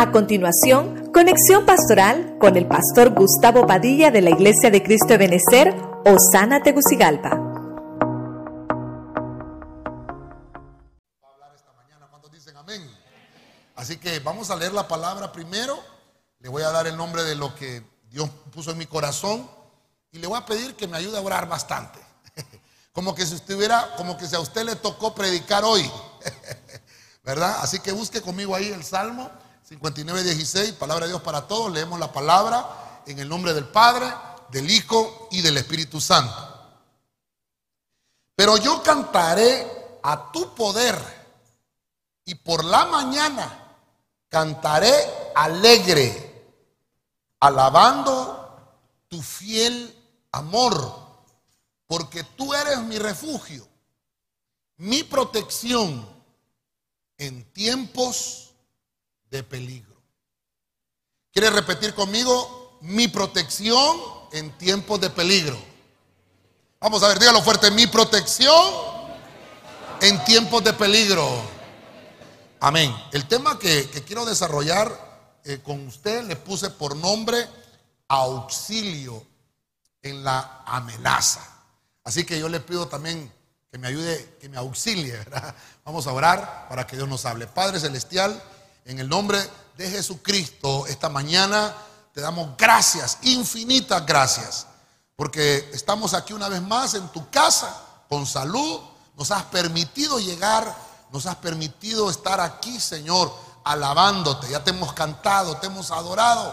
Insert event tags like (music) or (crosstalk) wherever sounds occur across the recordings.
A continuación, conexión pastoral con el pastor Gustavo Padilla de la Iglesia de Cristo de Benecer, Osana Tegucigalpa. ¿Cuántos dicen amén? Así que vamos a leer la palabra primero. Le voy a dar el nombre de lo que Dios puso en mi corazón y le voy a pedir que me ayude a orar bastante. (laughs) Como que si como que si a usted le tocó predicar hoy. (laughs) ¿Verdad? Así que busque conmigo ahí el Salmo 59, 16, palabra de Dios para todos. Leemos la palabra en el nombre del Padre, del Hijo y del Espíritu Santo. Pero yo cantaré a tu poder y por la mañana cantaré alegre, alabando tu fiel amor, porque tú eres mi refugio, mi protección en tiempos de peligro. ¿Quiere repetir conmigo? Mi protección en tiempos de peligro. Vamos a ver, dígalo fuerte, mi protección en tiempos de peligro. Amén. El tema que, que quiero desarrollar eh, con usted le puse por nombre auxilio en la amenaza. Así que yo le pido también que me ayude, que me auxilie. Vamos a orar para que Dios nos hable. Padre Celestial, en el nombre de Jesucristo, esta mañana te damos gracias, infinitas gracias, porque estamos aquí una vez más en tu casa, con salud, nos has permitido llegar, nos has permitido estar aquí, Señor, alabándote. Ya te hemos cantado, te hemos adorado.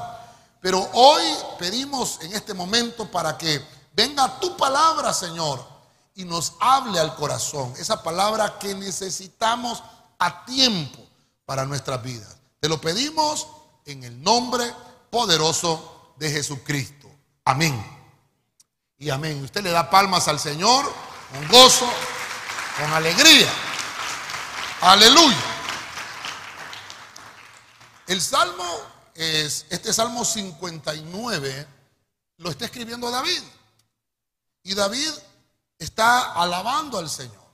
Pero hoy pedimos en este momento para que venga tu palabra, Señor, y nos hable al corazón. Esa palabra que necesitamos a tiempo para nuestras vidas. Te lo pedimos en el nombre poderoso de Jesucristo. Amén. Y amén. Usted le da palmas al Señor con gozo, con alegría. Aleluya. El salmo es, este salmo 59 lo está escribiendo David. Y David está alabando al Señor.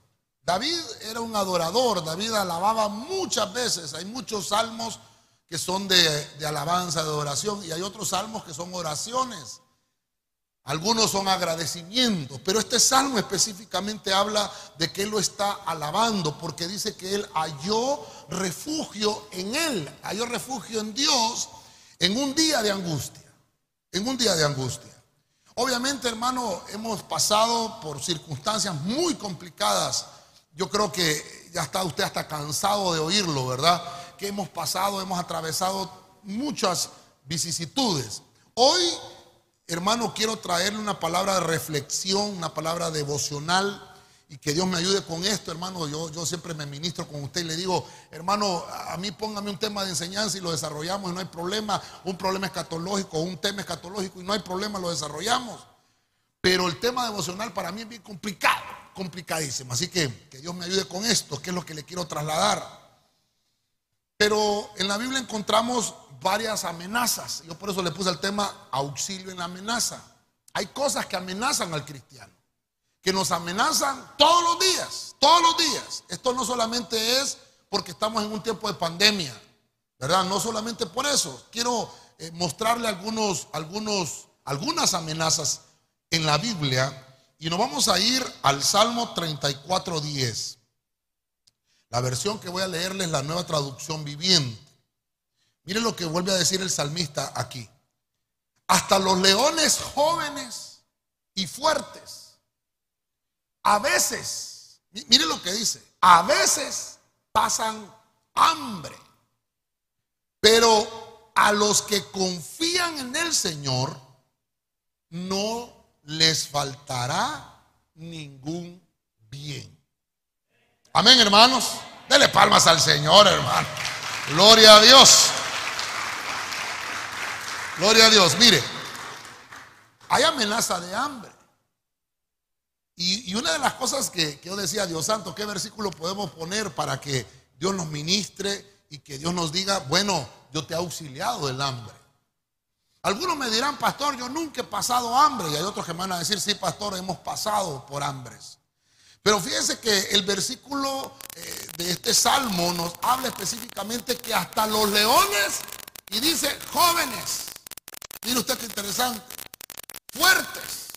David era un adorador, David alababa muchas veces. Hay muchos salmos que son de, alabanza, de adoración, y hay otros salmos que son oraciones. Algunos son agradecimientos, pero este salmo específicamente habla de que él lo está alabando porque dice que él halló refugio en él, halló refugio en Dios en un día de angustia, en un día de angustia. Obviamente, hermano, hemos pasado por circunstancias muy complicadas. Yo creo que ya está usted hasta cansado de oírlo, ¿verdad? Que hemos pasado, hemos atravesado muchas vicisitudes. Hoy hermano, quiero traerle una palabra de reflexión, una palabra devocional y que Dios me ayude con esto, hermano. Yo, yo siempre me ministro con usted y le digo, hermano, a mí póngame un tema de enseñanza y lo desarrollamos y no hay problema. Un problema escatológico, un tema escatológico y no hay problema, lo desarrollamos. Pero el tema devocional para mí es bien complicado, complicadísimo. Así que que Dios me ayude con esto, que es lo que le quiero trasladar. Pero en la Biblia encontramos varias amenazas. Yo por eso le puse el tema auxilio en la amenaza. Hay cosas que amenazan al cristiano, que nos amenazan todos los días, todos los días. Esto no solamente es porque estamos en un tiempo de pandemia, ¿verdad? No solamente por eso. Quiero eh, mostrarle algunos, algunos, algunas amenazas en la Biblia y nos vamos a ir al Salmo 34, 10. La versión que voy a leerles es la nueva traducción viviente. Miren lo que vuelve a decir el salmista aquí. Hasta los leones jóvenes y fuertes, a veces, miren lo que dice, a veces pasan hambre, pero a los que confían en el Señor no les faltará ningún bien. Amén, hermanos. Dele palmas al Señor, hermano. Gloria a Dios. Gloria a Dios. Mire, hay amenaza de hambre. Y, y una de las cosas que, que yo decía, Dios santo, ¿qué versículo podemos poner para que Dios nos ministre y que Dios nos diga, bueno, yo te he auxiliado del hambre? Algunos me dirán, pastor, yo nunca he pasado hambre. Y hay otros que me van a decir, sí, pastor, hemos pasado por hambres. Pero fíjense que el versículo eh, de este salmo nos habla específicamente que hasta los leones Y dice jóvenes. Mire usted qué interesante. Fuertes.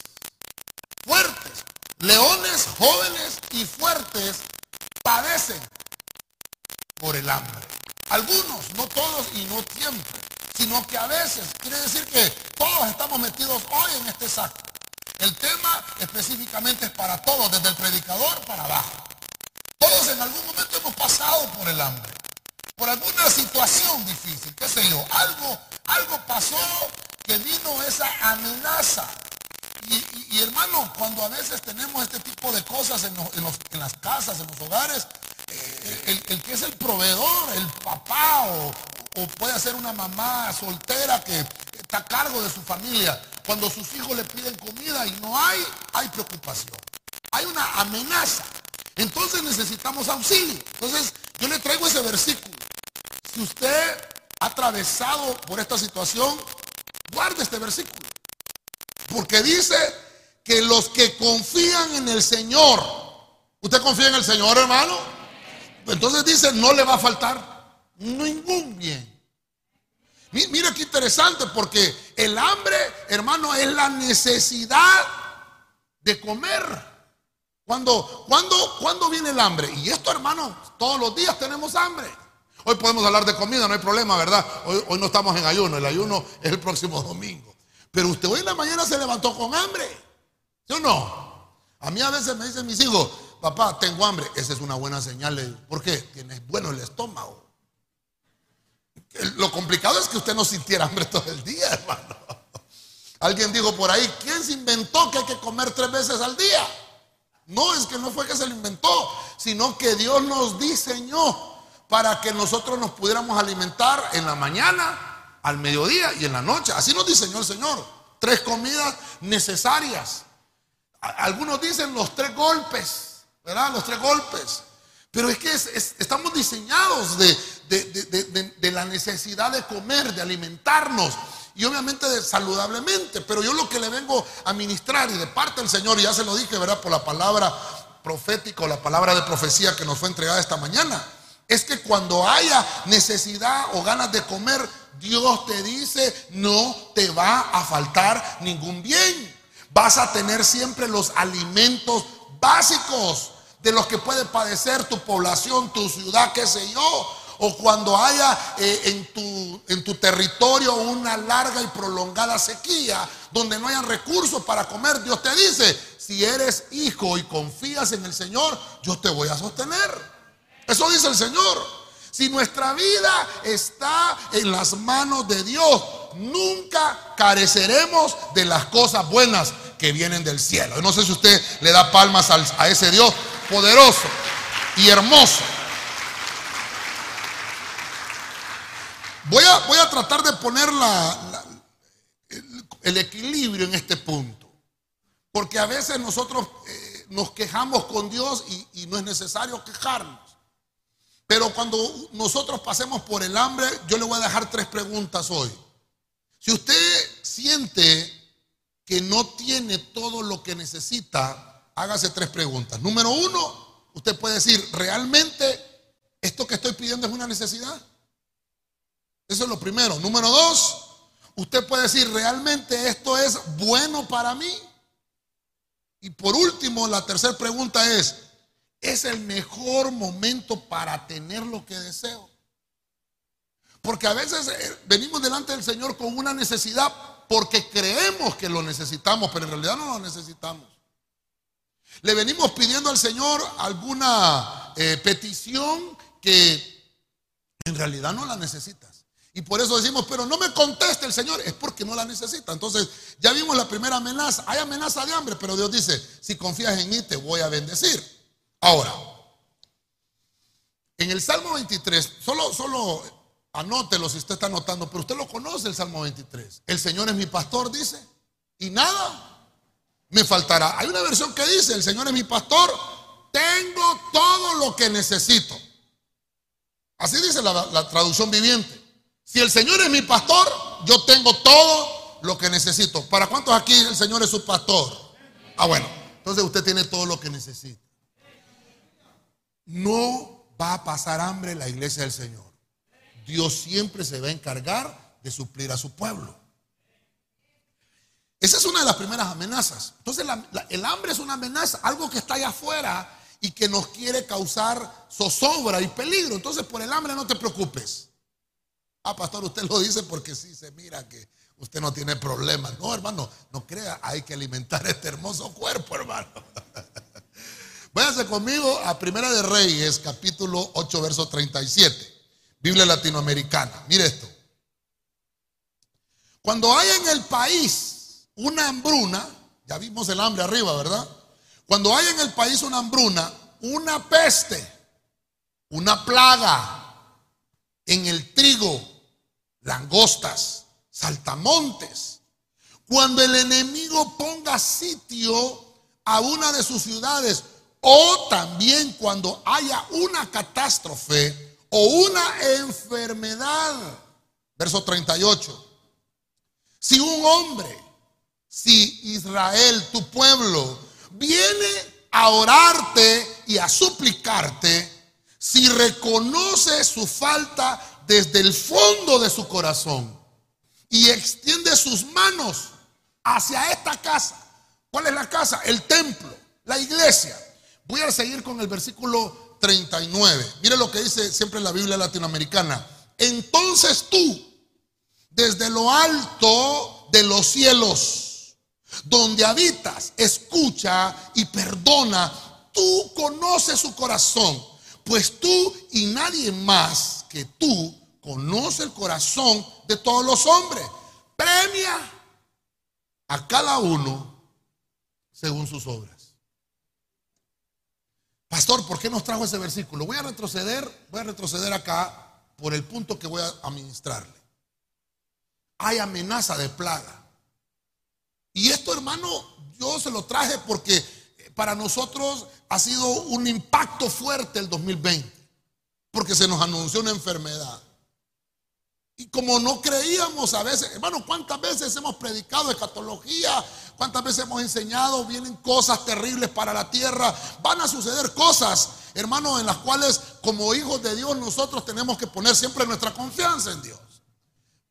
Fuertes. Leones jóvenes y fuertes padecen por el hambre. Algunos, no todos y no siempre, sino que a veces, quiere decir que todos estamos metidos hoy en este saco. El tema específicamente es para todos, desde el predicador para abajo. Todos en algún momento hemos pasado por el hambre, por alguna situación difícil, qué sé yo, algo, algo pasó que vino esa amenaza. Y, hermano, cuando a veces tenemos este tipo de cosas en, las casas, en los hogares, eh, el, que es el proveedor, el papá o, o puede ser una mamá soltera que está a cargo de su familia, cuando sus hijos le piden comida y no hay, hay preocupación. Hay una amenaza. Entonces necesitamos auxilio. Entonces yo le traigo ese versículo. Si usted ha atravesado por esta situación, guarde este versículo. Porque dice que los que confían en el Señor, ¿usted confía en el Señor, hermano? Entonces dice, no le va a faltar ningún bien. Mira qué interesante, porque el hambre, hermano, es la necesidad de comer. Cuando, cuando, cuando viene el hambre? Y esto, hermano, todos los días tenemos hambre. Hoy podemos hablar de comida, no hay problema, ¿verdad? Hoy, no estamos en ayuno, el ayuno es el próximo domingo. Pero usted hoy en la mañana se levantó con hambre. ¿Sí o no? A mí a veces me dicen mis hijos, papá, tengo hambre. Esa es una buena señal. ¿Por qué? Tienes bueno el estómago. Lo complicado es que usted no sintiera hambre todo el día, hermano. Alguien dijo por ahí, ¿quién se inventó que hay que comer tres veces al día? No, es que no fue que se lo inventó, sino que Dios nos diseñó para que nosotros nos pudiéramos alimentar en la mañana, al mediodía y en la noche. Así nos diseñó el Señor. Tres comidas necesarias. Algunos dicen los tres golpes, ¿verdad? Los tres golpes. Pero es que estamos diseñados de, la necesidad de comer, de alimentarnos y obviamente de saludablemente. Pero yo lo que le vengo a ministrar y de parte del Señor, y ya se lo dije, ¿verdad? Por la palabra profética o la palabra de profecía que nos fue entregada esta mañana, es que cuando haya necesidad o ganas de comer, Dios te dice, no te va a faltar ningún bien. Vas a tener siempre los alimentos básicos de los que puede padecer tu población, tu ciudad, qué sé yo. O cuando haya eh, en, tu, en tu territorio una larga y prolongada sequía, donde no hayan recursos para comer, Dios te dice, si eres hijo y confías en el Señor, yo te voy a sostener. Eso dice el Señor. Si nuestra vida está en las manos de Dios, nunca careceremos de las cosas buenas que vienen del cielo. no sé si usted le da palmas a ese Dios poderoso y hermoso. Voy a, voy a tratar de poner el, equilibrio en este punto. Porque a veces nosotros eh, nos quejamos con Dios y, y no es necesario quejarnos. Pero cuando nosotros pasemos por el hambre, yo le voy a dejar tres preguntas hoy. Si usted siente que no tiene todo lo que necesita, hágase tres preguntas. Número uno, usted puede decir, ¿realmente esto que estoy pidiendo es una necesidad? Eso es lo primero. Número dos, usted puede decir, ¿realmente esto es bueno para mí? Y por último, la tercera pregunta es, ¿es el mejor momento para tener lo que deseo? Porque a veces eh, venimos delante del Señor con una necesidad porque creemos que lo necesitamos, pero en realidad no lo necesitamos. Le venimos pidiendo al Señor alguna eh, petición que en realidad no la necesitas. Y por eso decimos, pero no me conteste el Señor, es porque no la necesita. Entonces, ya vimos la primera amenaza. Hay amenaza de hambre, pero Dios dice, si confías en mí, te voy a bendecir. Ahora, en el Salmo 23, solo, solo anótelo si usted está anotando, pero usted lo conoce el Salmo 23. El Señor es mi pastor, dice, y nada me faltará. Hay una versión que dice, el Señor es mi pastor, tengo todo lo que necesito. Así dice la, traducción viviente. Si el Señor es mi pastor, yo tengo todo lo que necesito. ¿Para cuántos aquí el Señor es su pastor? Ah, bueno, entonces usted tiene todo lo que necesita. No va a pasar hambre la iglesia del Señor. Dios siempre se va a encargar de suplir a su pueblo. Esa es una de las primeras amenazas. Entonces el hambre es una amenaza, algo que está allá afuera y que nos quiere causar zozobra y peligro. Entonces por el hambre no te preocupes. Ah, pastor, usted lo dice porque sí se mira que usted no tiene problemas. No, hermano, no crea, hay que alimentar (laughs) este hermoso cuerpo, hermano. (laughs) Váyase conmigo a Primera de Reyes, capítulo 8, verso 37. Biblia latinoamericana. Mire esto. Cuando hay en el país una hambruna, ya vimos el hambre arriba, ¿verdad? Cuando hay en el país una hambruna, una peste, una plaga en el trigo, langostas, saltamontes, cuando el enemigo ponga sitio a una de sus ciudades o también cuando haya una catástrofe o una enfermedad. Verso 38. Si un hombre, si Israel, tu pueblo, viene a orarte y a suplicarte, si reconoce su falta desde el fondo de su corazón y extiende sus manos hacia esta casa. ¿Cuál es la casa? El templo, la iglesia. Voy a seguir con el versículo 39. Mire lo que dice siempre la Biblia latinoamericana. Entonces tú, desde lo alto de los cielos, donde habitas, escucha y perdona. Tú conoces su corazón, pues tú y nadie más que tú conoce el corazón de todos los hombres. Premia a cada uno según sus obras. Pastor, ¿por qué nos trajo ese versículo? Voy a retroceder, voy a retroceder acá por el punto que voy a administrarle hay amenaza de plaga. Y esto, hermano, yo se lo traje porque para nosotros ha sido un impacto fuerte el 2020, porque se nos anunció una enfermedad. Y como no creíamos a veces, hermano, ¿cuántas veces hemos predicado escatología? ¿Cuántas veces hemos enseñado? Vienen cosas terribles para la tierra. Van a suceder cosas, hermano, en las cuales como hijos de Dios nosotros tenemos que poner siempre nuestra confianza en Dios.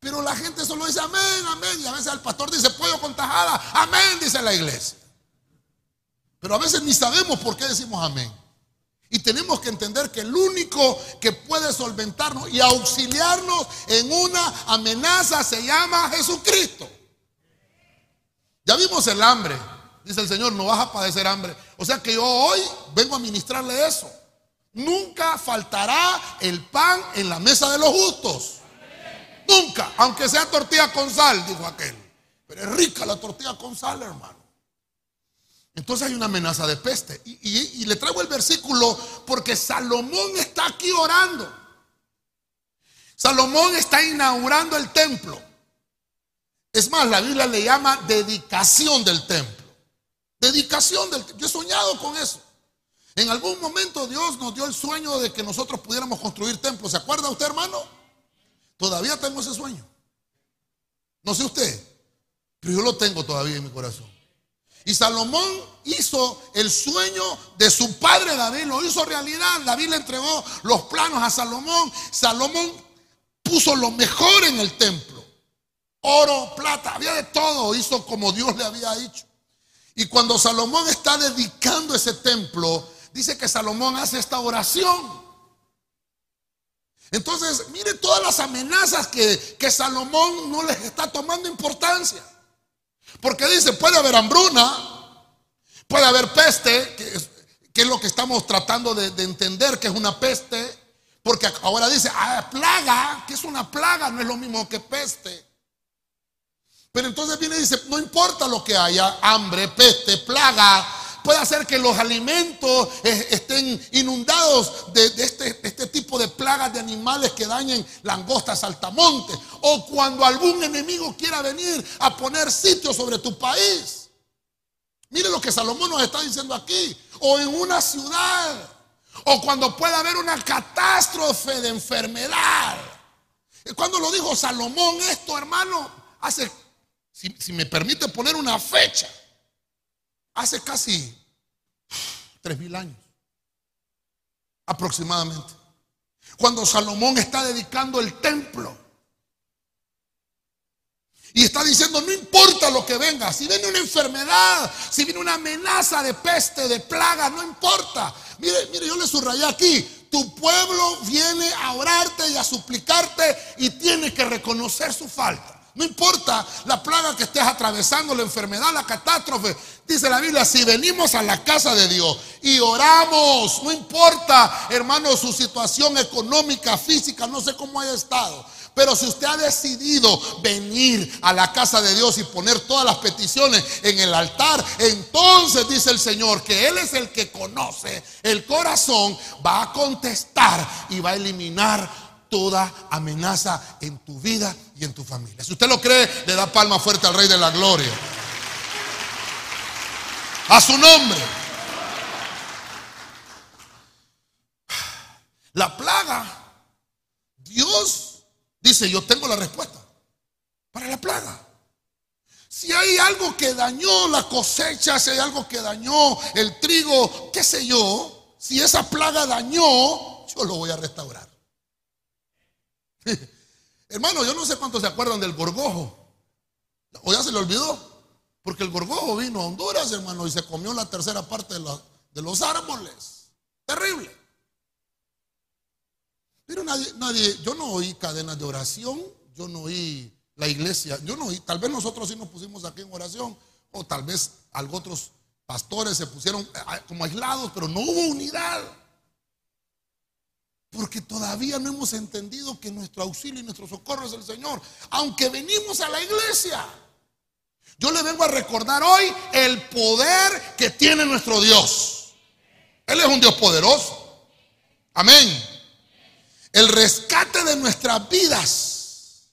Pero la gente solo dice amén, amén. Y a veces el pastor dice pollo con tajada. Amén, dice la iglesia. Pero a veces ni sabemos por qué decimos amén. Y tenemos que entender que el único que puede solventarnos y auxiliarnos en una amenaza se llama Jesucristo. Ya vimos el hambre. Dice el Señor, no vas a padecer hambre. O sea que yo hoy vengo a ministrarle eso. Nunca faltará el pan en la mesa de los justos. Nunca, aunque sea tortilla con sal, dijo aquel. Pero es rica la tortilla con sal, hermano. Entonces hay una amenaza de peste. Y, le traigo el versículo porque Salomón está aquí orando. Salomón está inaugurando el templo. Es más, la Biblia le llama dedicación del templo. Dedicación del templo. Yo he soñado con eso. En algún momento Dios nos dio el sueño de que nosotros pudiéramos construir templos. ¿Se acuerda usted, hermano? Todavía tengo ese sueño. No sé usted, pero yo lo tengo todavía en mi corazón. Y Salomón hizo el sueño de su padre David, lo hizo realidad. David le entregó los planos a Salomón. Salomón puso lo mejor en el templo. Oro, plata, había de todo. Hizo como Dios le había dicho. Y cuando Salomón está dedicando ese templo, dice que Salomón hace esta oración. Entonces, mire todas las amenazas que, Salomón no les está tomando importancia. Porque dice, puede haber hambruna, puede haber peste, que es, lo que estamos tratando de, de, entender que es una peste. Porque ahora dice, ah, plaga, que es una plaga, no es lo mismo que peste. Pero entonces viene y dice, no importa lo que haya, hambre, peste, plaga, puede hacer que los alimentos eh, estén inundados de, este, este, tipo de plagas de animales que dañen langostas, saltamontes. O cuando algún enemigo quiera venir a poner sitio sobre tu país. Mire lo que Salomón nos está diciendo aquí. O en una ciudad. O cuando pueda haber una catástrofe de enfermedad. Cuando lo dijo Salomón esto, hermano, hace, si me permite poner una fecha, hace casi tres mil años aproximadamente. Cuando Salomón está dedicando el templo. Y está diciendo, no importa lo que venga, si viene una enfermedad, si viene una amenaza de peste, de plaga, no importa. Mire, mire, yo le subrayé aquí, tu pueblo viene a orarte y a suplicarte y tiene que reconocer su falta. No importa la plaga que estés atravesando, la enfermedad, la catástrofe. Dice la Biblia, si venimos a la casa de Dios y oramos, no importa, hermano, su situación económica, física, no sé cómo haya estado. Pero si usted ha decidido venir a la casa de Dios y poner todas las peticiones en el altar, entonces dice el Señor que Él es el que conoce el corazón, va a contestar y va a eliminar toda amenaza en tu vida y en tu familia. Si usted lo cree, le da palma fuerte al Rey de la Gloria. A su nombre. La plaga, Dios dice, yo tengo la respuesta para la plaga. Si hay algo que dañó la cosecha, si hay algo que dañó el trigo, qué sé yo, si esa plaga dañó, yo lo voy a restaurar. (laughs) Hermano, yo no sé cuántos se acuerdan del gorgojo. O ya se le olvidó. Porque el gorgojo vino a Honduras, hermano, y se comió la tercera parte de, los árboles. Terrible. Pero nadie, nadie, yo no oí cadenas de oración, yo no oí la iglesia, yo no oí, tal vez nosotros sí nos pusimos aquí en oración, o tal vez algunos otros pastores se pusieron como aislados, pero no hubo unidad. Porque todavía no hemos entendido que nuestro auxilio y nuestro socorro es el Señor. Aunque venimos a la iglesia. Yo le vengo a recordar hoy el poder que tiene nuestro Dios. Él es un Dios poderoso. Amén. El rescate de nuestras vidas.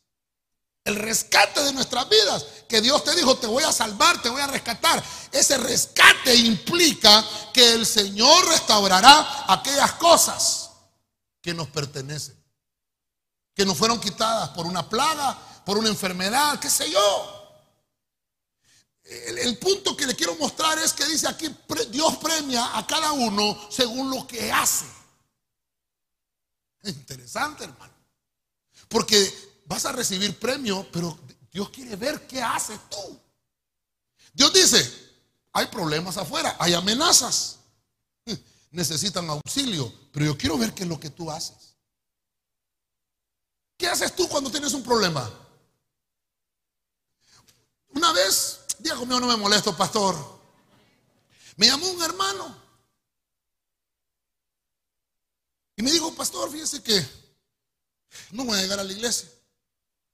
El rescate de nuestras vidas. Que Dios te dijo, te voy a salvar, te voy a rescatar. Ese rescate implica que el Señor restaurará aquellas cosas que nos pertenecen, que nos fueron quitadas por una plaga, por una enfermedad, qué sé yo. El, punto que le quiero mostrar es que dice aquí, Dios premia a cada uno según lo que hace. Es interesante, hermano. Porque vas a recibir premio, pero Dios quiere ver qué haces tú. Dios dice, hay problemas afuera, hay amenazas necesitan auxilio, pero yo quiero ver qué es lo que tú haces. ¿Qué haces tú cuando tienes un problema? Una vez, Diego mío, no me molesto, pastor. Me llamó un hermano y me dijo, pastor, fíjese que no voy a llegar a la iglesia.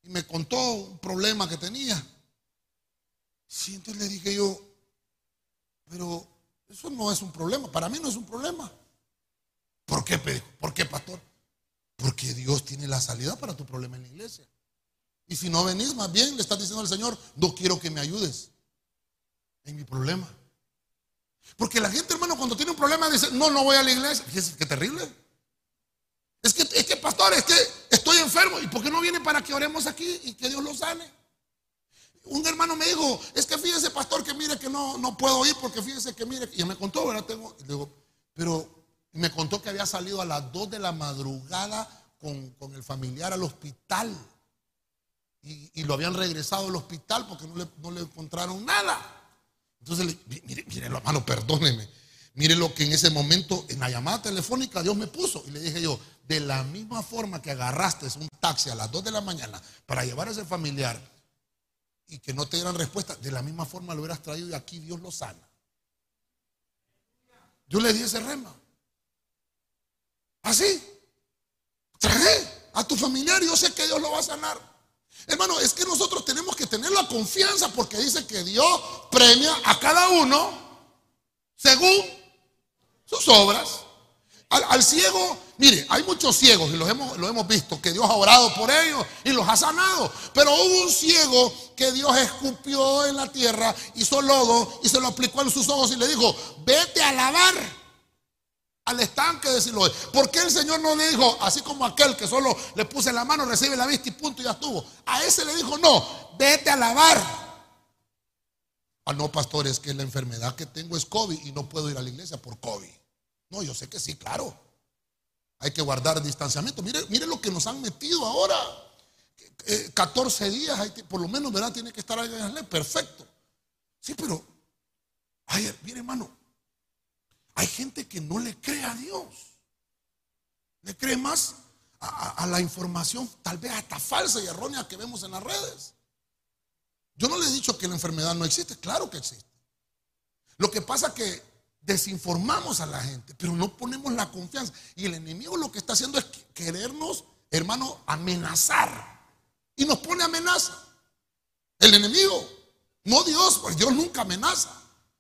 Y me contó un problema que tenía. Sí, entonces le dije yo, pero eso no es un problema. Para mí no es un problema. ¿Por qué, ¿Por qué, pastor? Porque Dios tiene la salida para tu problema en la iglesia. Y si no venís, más bien le estás diciendo al Señor, no quiero que me ayudes en mi problema. Porque la gente, hermano, cuando tiene un problema dice, no, no voy a la iglesia. Fíjese qué terrible. Es que, es que, pastor, es que estoy enfermo. ¿Y por qué no viene para que oremos aquí y que Dios lo sane? Un hermano me dijo, es que fíjese, pastor, que mire que no, no puedo ir porque fíjese que mire, y me contó, ¿verdad? Tengo, digo, pero me contó que había salido a las 2 de la madrugada con, el familiar al hospital. Y, lo habían regresado al hospital porque no le, no le encontraron nada. Entonces, mire, mire, hermano, perdóneme. Mire lo que en ese momento, en la llamada telefónica, Dios me puso. Y le dije yo, de la misma forma que agarraste un taxi a las 2 de la mañana para llevar a ese familiar y que no te dieran respuesta, de la misma forma lo hubieras traído y aquí Dios lo sana. Yo le di ese rema. Así. Trae a tu familiar yo sé que Dios lo va a sanar. Hermano, es que nosotros tenemos que tener la confianza porque dice que Dios premia a cada uno según sus obras. Al, ciego, mire, hay muchos ciegos y los hemos, lo hemos visto, que Dios ha orado por ellos y los ha sanado. Pero hubo un ciego que Dios escupió en la tierra, hizo lodo y se lo aplicó en sus ojos y le dijo, vete a lavar al estanque de Siloé. ¿Por qué el Señor no le dijo, así como aquel que solo le puse la mano, recibe la vista y punto ya estuvo? A ese le dijo, no, vete a lavar. Ah, no, pastor, es que la enfermedad que tengo es COVID y no puedo ir a la iglesia por COVID. No, yo sé que sí, claro. Hay que guardar distanciamiento. Mire, mire lo que nos han metido ahora. 14 eh, días, por lo menos, ¿verdad? Tiene que estar ahí en Perfecto. Sí, pero, ay, mire hermano, hay gente que no le cree a Dios. Le cree más a, la información, tal vez hasta falsa y errónea que vemos en las redes. Yo no le he dicho que la enfermedad no existe, claro que existe. Lo que pasa es que desinformamos a la gente, pero no ponemos la confianza. Y el enemigo lo que está haciendo es querernos, hermano, amenazar. Y nos pone amenaza. El enemigo, no Dios, pues Dios nunca amenaza.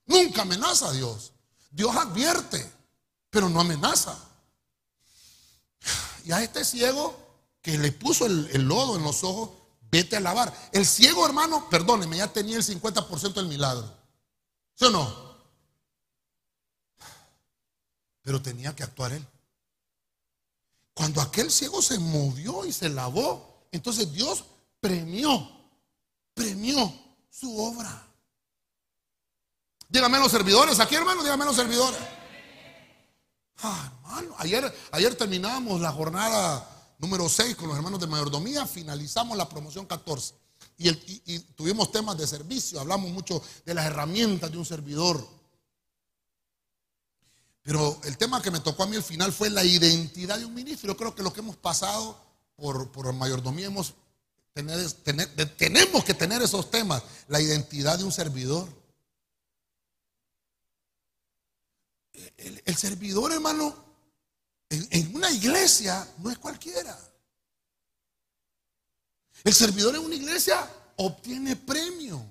Nunca amenaza a Dios. Dios advierte, pero no amenaza. Y a este ciego que le puso el, lodo en los ojos, vete a lavar. El ciego, hermano, perdóneme, ya tenía el 50% del milagro. ¿Sí o no? Pero tenía que actuar él. Cuando aquel ciego se movió y se lavó, entonces Dios premió, premió su obra. Dígame los servidores, aquí hermano, dígame los servidores. Ah, hermano, ayer, ayer terminamos la jornada número 6 con los hermanos de mayordomía, finalizamos la promoción 14 y, tuvimos temas de servicio, hablamos mucho de las herramientas de un servidor. Pero el tema que me tocó a mí al final fue la identidad de un ministro. Yo creo que lo que hemos pasado por, por mayordomía hemos tener, tenemos que tener esos temas, la identidad de un servidor. El, servidor, hermano, en, una iglesia no es cualquiera. El servidor en una iglesia obtiene premio.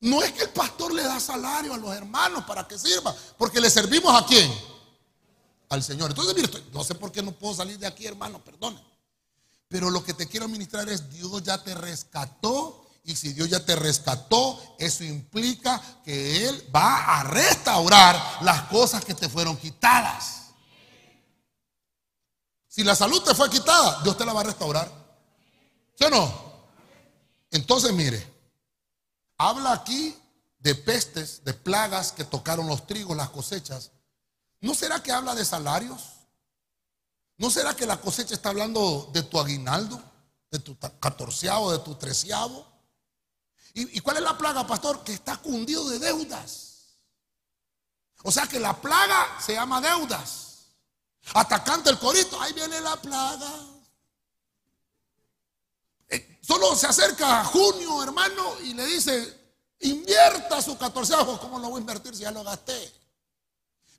No es que el pastor le da salario a los hermanos para que sirva, porque le servimos a quién? Al Señor. Entonces, mire, no sé por qué no puedo salir de aquí, hermano, perdone. Pero lo que te quiero ministrar es, Dios ya te rescató y si Dios ya te rescató, eso implica que Él va a restaurar las cosas que te fueron quitadas. Si la salud te fue quitada, Dios te la va a restaurar. ¿Sí o no? Entonces, mire, habla aquí de pestes, de plagas que tocaron los trigos, las cosechas. ¿No será que habla de salarios? ¿No será que la cosecha está hablando de tu aguinaldo, de tu catorceavo, de tu treceavo? ¿Y, cuál es la plaga, pastor? Que está cundido de deudas. O sea que la plaga se llama deudas. Atacante el corito, ahí viene la plaga. Eh, solo se acerca a junio, hermano, y le dice, invierta su catorceavo. ¿Cómo lo voy a invertir si ya lo gasté?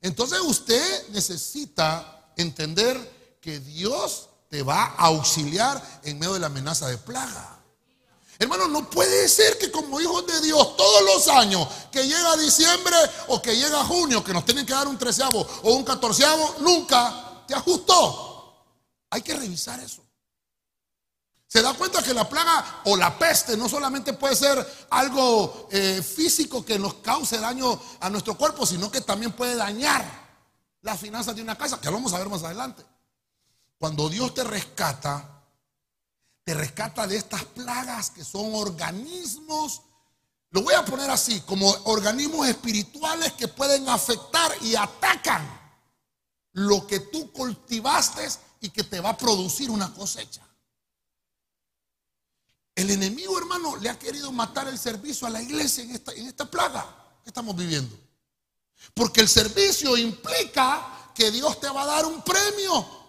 Entonces usted necesita entender que Dios te va a auxiliar en medio de la amenaza de plaga. Hermano, no puede ser que como hijos de Dios todos los años, que llega diciembre o que llega junio, que nos tienen que dar un treceavo o un catorceavo, nunca te ajustó. Hay que revisar eso. Se da cuenta que la plaga o la peste no solamente puede ser algo eh, físico que nos cause daño a nuestro cuerpo, sino que también puede dañar las finanzas de una casa, que lo vamos a ver más adelante. Cuando Dios te rescata, te rescata de estas plagas que son organismos, lo voy a poner así, como organismos espirituales que pueden afectar y atacan lo que tú cultivaste y que te va a producir una cosecha. El enemigo, hermano, le ha querido matar el servicio a la iglesia en esta, en esta plaga que estamos viviendo. Porque el servicio implica que Dios te va a dar un premio.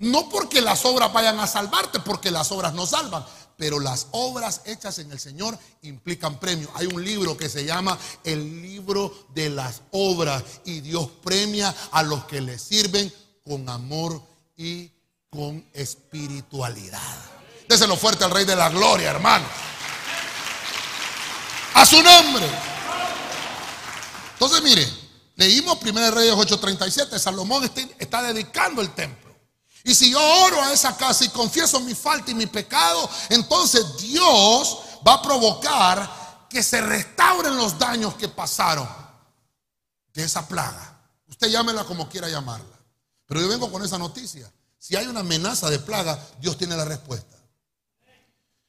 No porque las obras vayan a salvarte, porque las obras no salvan, pero las obras hechas en el Señor implican premio. Hay un libro que se llama el libro de las obras y Dios premia a los que le sirven con amor y con espiritualidad. Déselo fuerte al Rey de la Gloria, hermano. A su nombre. Entonces, mire, leímos 1 Reyes 8:37. Salomón está, está dedicando el templo. Y si yo oro a esa casa y confieso mi falta y mi pecado, entonces Dios va a provocar que se restauren los daños que pasaron de esa plaga. Usted llámela como quiera llamarla. Pero yo vengo con esa noticia. Si hay una amenaza de plaga, Dios tiene la respuesta.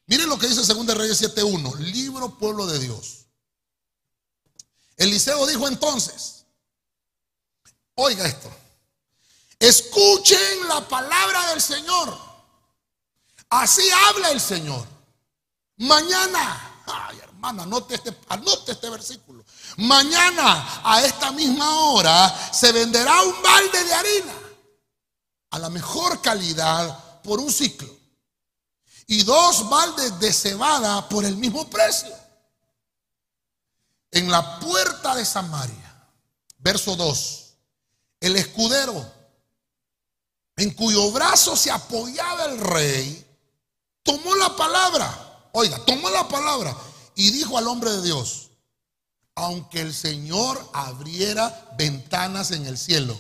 Miren lo que dice 2 Reyes 7.1, libro pueblo de Dios. Eliseo dijo entonces, oiga esto, Escuchen la palabra del Señor. Así habla el Señor. Mañana, ay hermano, anote este, anote este versículo. Mañana a esta misma hora se venderá un balde de harina a la mejor calidad por un ciclo y dos baldes de cebada por el mismo precio. En la puerta de Samaria, verso 2, el escudero en cuyo brazo se apoyaba el rey, tomó la palabra, oiga, tomó la palabra y dijo al hombre de Dios, aunque el Señor abriera ventanas en el cielo,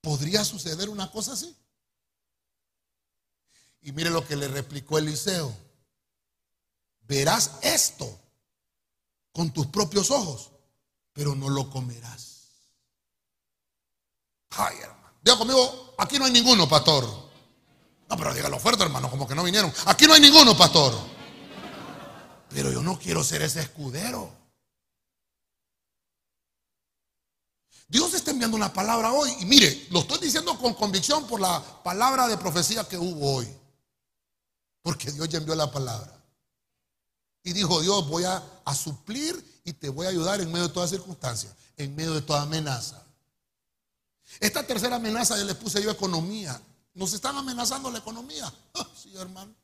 ¿podría suceder una cosa así? Y mire lo que le replicó Eliseo. Verás esto con tus propios ojos, pero no lo comerás. Ay. Diga conmigo, aquí no hay ninguno, pastor. No, pero dígalo fuerte, hermano, como que no vinieron. Aquí no hay ninguno, pastor. Pero yo no quiero ser ese escudero. Dios está enviando una palabra hoy. Y mire, lo estoy diciendo con convicción por la palabra de profecía que hubo hoy. Porque Dios ya envió la palabra. Y dijo Dios, voy a, suplir y te voy a ayudar en medio de toda circunstancia, en medio de toda amenaza. Esta tercera amenaza ya le puse yo economía. Nos están amenazando la economía. Ah, sí, hermano.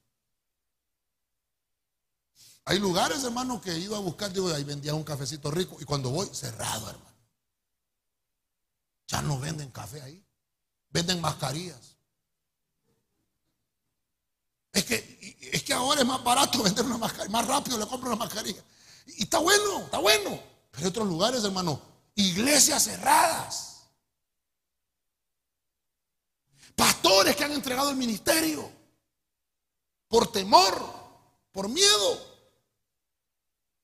Hay lugares, hermano, que iba a buscar, digo, ahí vendía un cafecito rico y cuando voy, cerrado, hermano. Ya no venden café ahí. Venden mascarillas. Es que, es que ahora es más barato (laughs) vender una mascarilla, más rápido le compro una mascarilla. Y está bueno, está bueno. Pero hay otros lugares, hermano, iglesias cerradas. Pastores que han entregado el ministerio por temor, por miedo.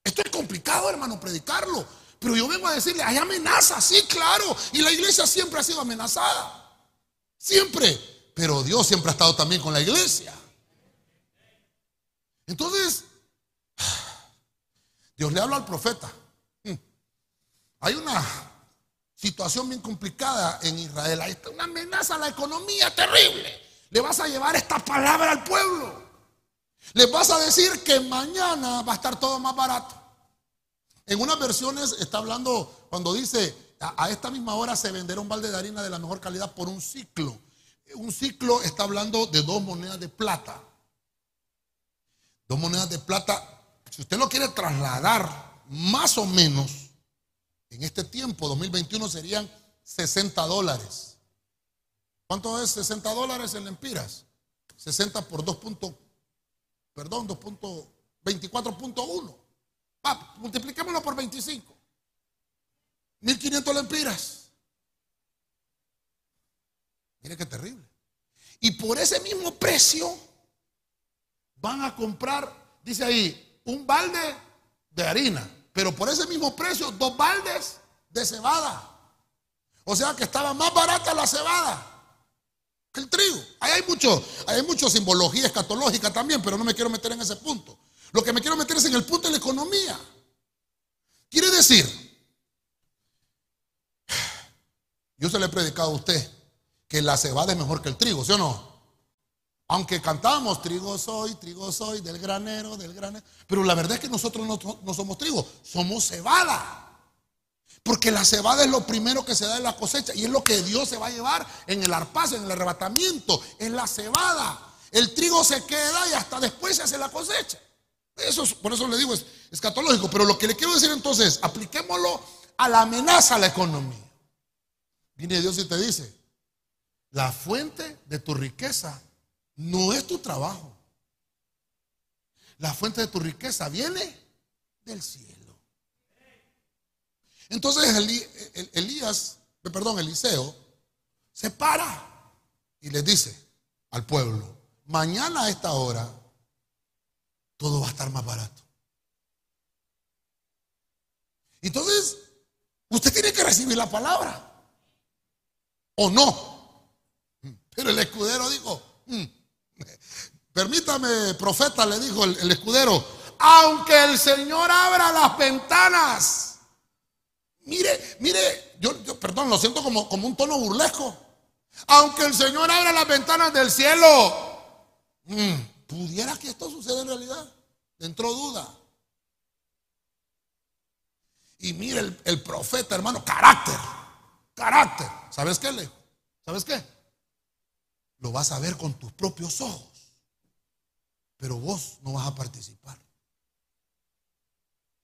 Esto es complicado, hermano, predicarlo. Pero yo vengo a decirle, hay amenaza, sí, claro. Y la iglesia siempre ha sido amenazada. Siempre. Pero Dios siempre ha estado también con la iglesia. Entonces, (sighs) Dios le habla al profeta. Hmm. Hay una situación bien complicada en Israel. Hay una amenaza a la economía terrible. Le vas a llevar esta palabra al pueblo. Le vas a decir que mañana va a estar todo más barato. En unas versiones está hablando cuando dice a, a esta misma hora se venderá un balde de harina de la mejor calidad por un ciclo. Un ciclo está hablando de dos monedas de plata. Dos monedas de plata, si usted lo quiere trasladar más o menos, en este tiempo, 2021, serían 60 dólares. ¿Cuánto es 60 dólares en lempiras? 60 por 2. perdón, 2.24.1. Va, multipliquémoslo por 25. 1500 lempiras. Mire qué terrible. Y por ese mismo precio van a comprar, dice ahí, un balde de harina, pero por ese mismo precio, dos baldes de cebada. O sea que estaba más barata la cebada que el trigo. Ahí hay mucho, hay mucha simbología escatológica también, pero no me quiero meter en ese punto. Lo que me quiero meter es en el punto de la economía. Quiere decir, yo se le he predicado a usted que la cebada es mejor que el trigo, ¿sí o no? Aunque cantamos, trigo soy, trigo soy, del granero, del granero. Pero la verdad es que nosotros no, somos trigo, somos cebada. Porque la cebada es lo primero que se da en la cosecha y es lo que Dios se va a llevar en el arpazo, en el arrebatamiento. Es la cebada. El trigo se queda y hasta después se hace la cosecha. Eso, por eso le digo, es escatológico. Pero lo que le quiero decir entonces, apliquémoslo a la amenaza a la economía. Viene Dios y te dice, la fuente de tu riqueza no es tu trabajo. La fuente de tu riqueza viene del cielo. Entonces Elías, perdón, Eliseo, se para y le dice al pueblo, mañana a esta hora todo va a estar más barato. Entonces, usted tiene que recibir la palabra. ¿O no? Pero el escudero dijo, mm, Permítame, profeta, le dijo el, escudero, aunque el Señor abra las ventanas. Mire, mire, yo, perdón, lo siento como, como un tono burlesco. Aunque el Señor abra las ventanas del cielo mm, ¿pudiera que esto suceda en realidad? Entró duda. Y mire el, el profeta, hermano, carácter, carácter. ¿Sabes qué, Leo? ¿Sabes qué? Lo vas a ver con tus propios ojos, pero vos no vas a participar.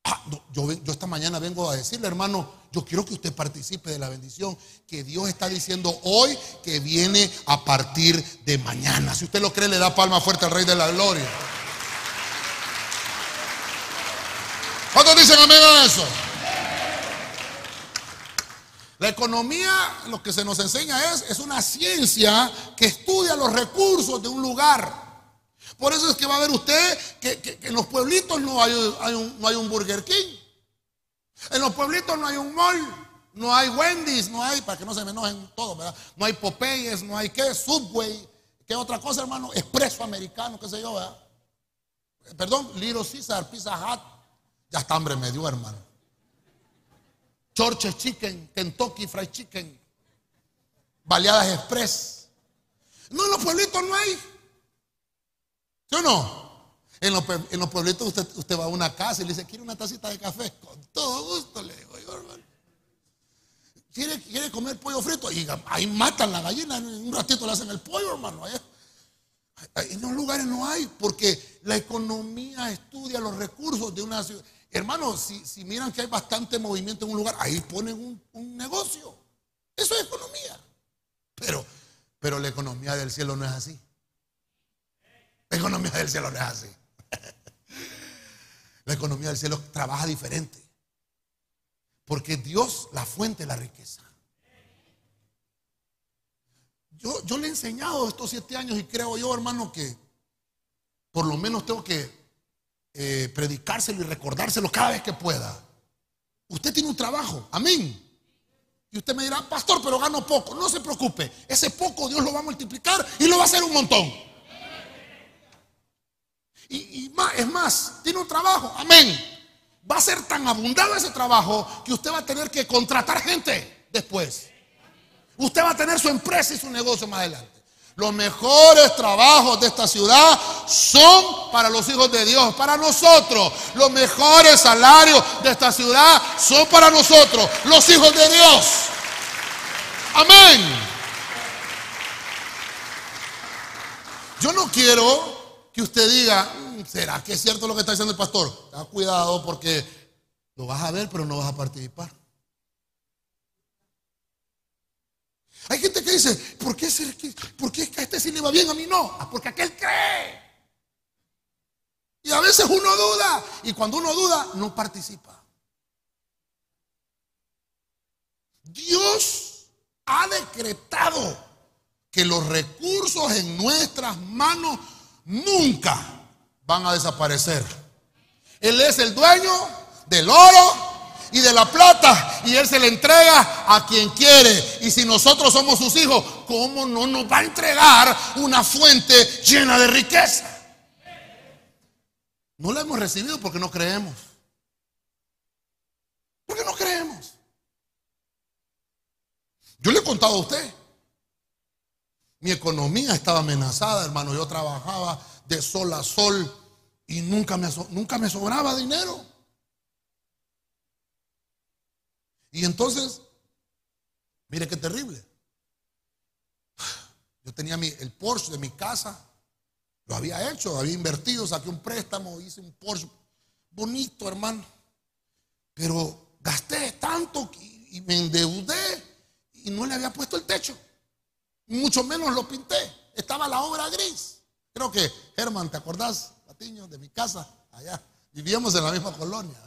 Ah, yo, esta mañana vengo a decirle, hermano, yo quiero que usted participe de la bendición que Dios está diciendo hoy que viene a partir de mañana. Si usted lo cree, le da palma fuerte al Rey de la Gloria. ¿Cuántos dicen amén a eso? La economía, lo que se nos enseña es, es una ciencia que estudia los recursos de un lugar. Por eso es que va a ver usted que, en los pueblitos no hay, un, no hay un Burger King. En los pueblitos no hay un mall. No hay Wendy's, no hay, para que no se me enojen todo, ¿verdad? No hay Popeyes, no hay qué, Subway, qué otra cosa, hermano, expreso americano, qué sé yo, ¿verdad? Perdón, Little Caesar, Pizza Hut. Ya está hambre me dio, hermano. Churches Chicken, Kentucky Fried Chicken, Baleadas Express. No, en los pueblitos no hay. ¿Sí o no? En los, pueblitos usted, usted, va a una casa y le dice, ¿quiere una tacita de café? Con todo gusto le digo yo, hermano. ¿Quiere, ¿Quiere, comer pollo frito? Y ahí matan la gallina, en un ratito le hacen el pollo, hermano. En los lugares no hay, porque la economía estudia los recursos de una ciudad. Hermanos, si, miran que hay bastante movimiento en un lugar, ahí ponen un, un negocio. Eso es economía. Pero, pero la economía del cielo no es así. La economía del cielo no es así. (laughs) La economía del cielo trabaja diferente. Porque Dios la fuente de la riqueza. Yo, yo le he enseñado estos siete años y creo yo, hermano, que por lo menos tengo que eh, predicárselo y recordárselo cada vez que pueda. Usted tiene un trabajo, amén. Y usted me dirá, pastor, pero gano poco. No se preocupe, ese poco Dios lo va a multiplicar y lo va a hacer un montón. Y, es más, tiene un trabajo, amén. Va a ser tan abundado ese trabajo que usted va a tener que contratar gente después. Usted va a tener su empresa y su negocio más adelante. Los mejores trabajos de esta ciudad son para los hijos de Dios, para nosotros. Los mejores salarios de esta ciudad son para nosotros, los hijos de Dios. Amén. Yo no quiero que usted diga, mm, ¿será que es cierto lo que está diciendo el pastor? Ten cuidado porque lo vas a ver, pero no vas a participar. Hay gente que dice, ¿por qué, ¿por qué a este sí le va bien, a mí no? Ah, porque aquel cree. Y a veces uno duda, y cuando uno duda, no participa. Dios ha decretado que los recursos en nuestras manos nunca van a desaparecer. Él es el dueño del oro y de la plata y Él se le entrega a quien quiere. Y si nosotros somos sus hijos, ¿cómo no nos va a entregar una fuente llena de riqueza? No la hemos recibido porque no creemos. Porque no creemos. Yo le he contado a usted. Mi economía estaba amenazada, hermano. Yo trabajaba de sol a sol y nunca me, nunca me sobraba dinero. Y entonces, mire qué terrible. Yo tenía el Porsche de mi casa, lo había hecho, había invertido, saqué un préstamo, hice un Porsche bonito, hermano. Pero gasté tanto y me endeudé y no le había puesto el techo mucho menos lo pinté. Estaba la obra gris. Creo que, Germán, ¿te acordás, Patiño, de mi casa? Allá. Vivíamos en la misma colonia.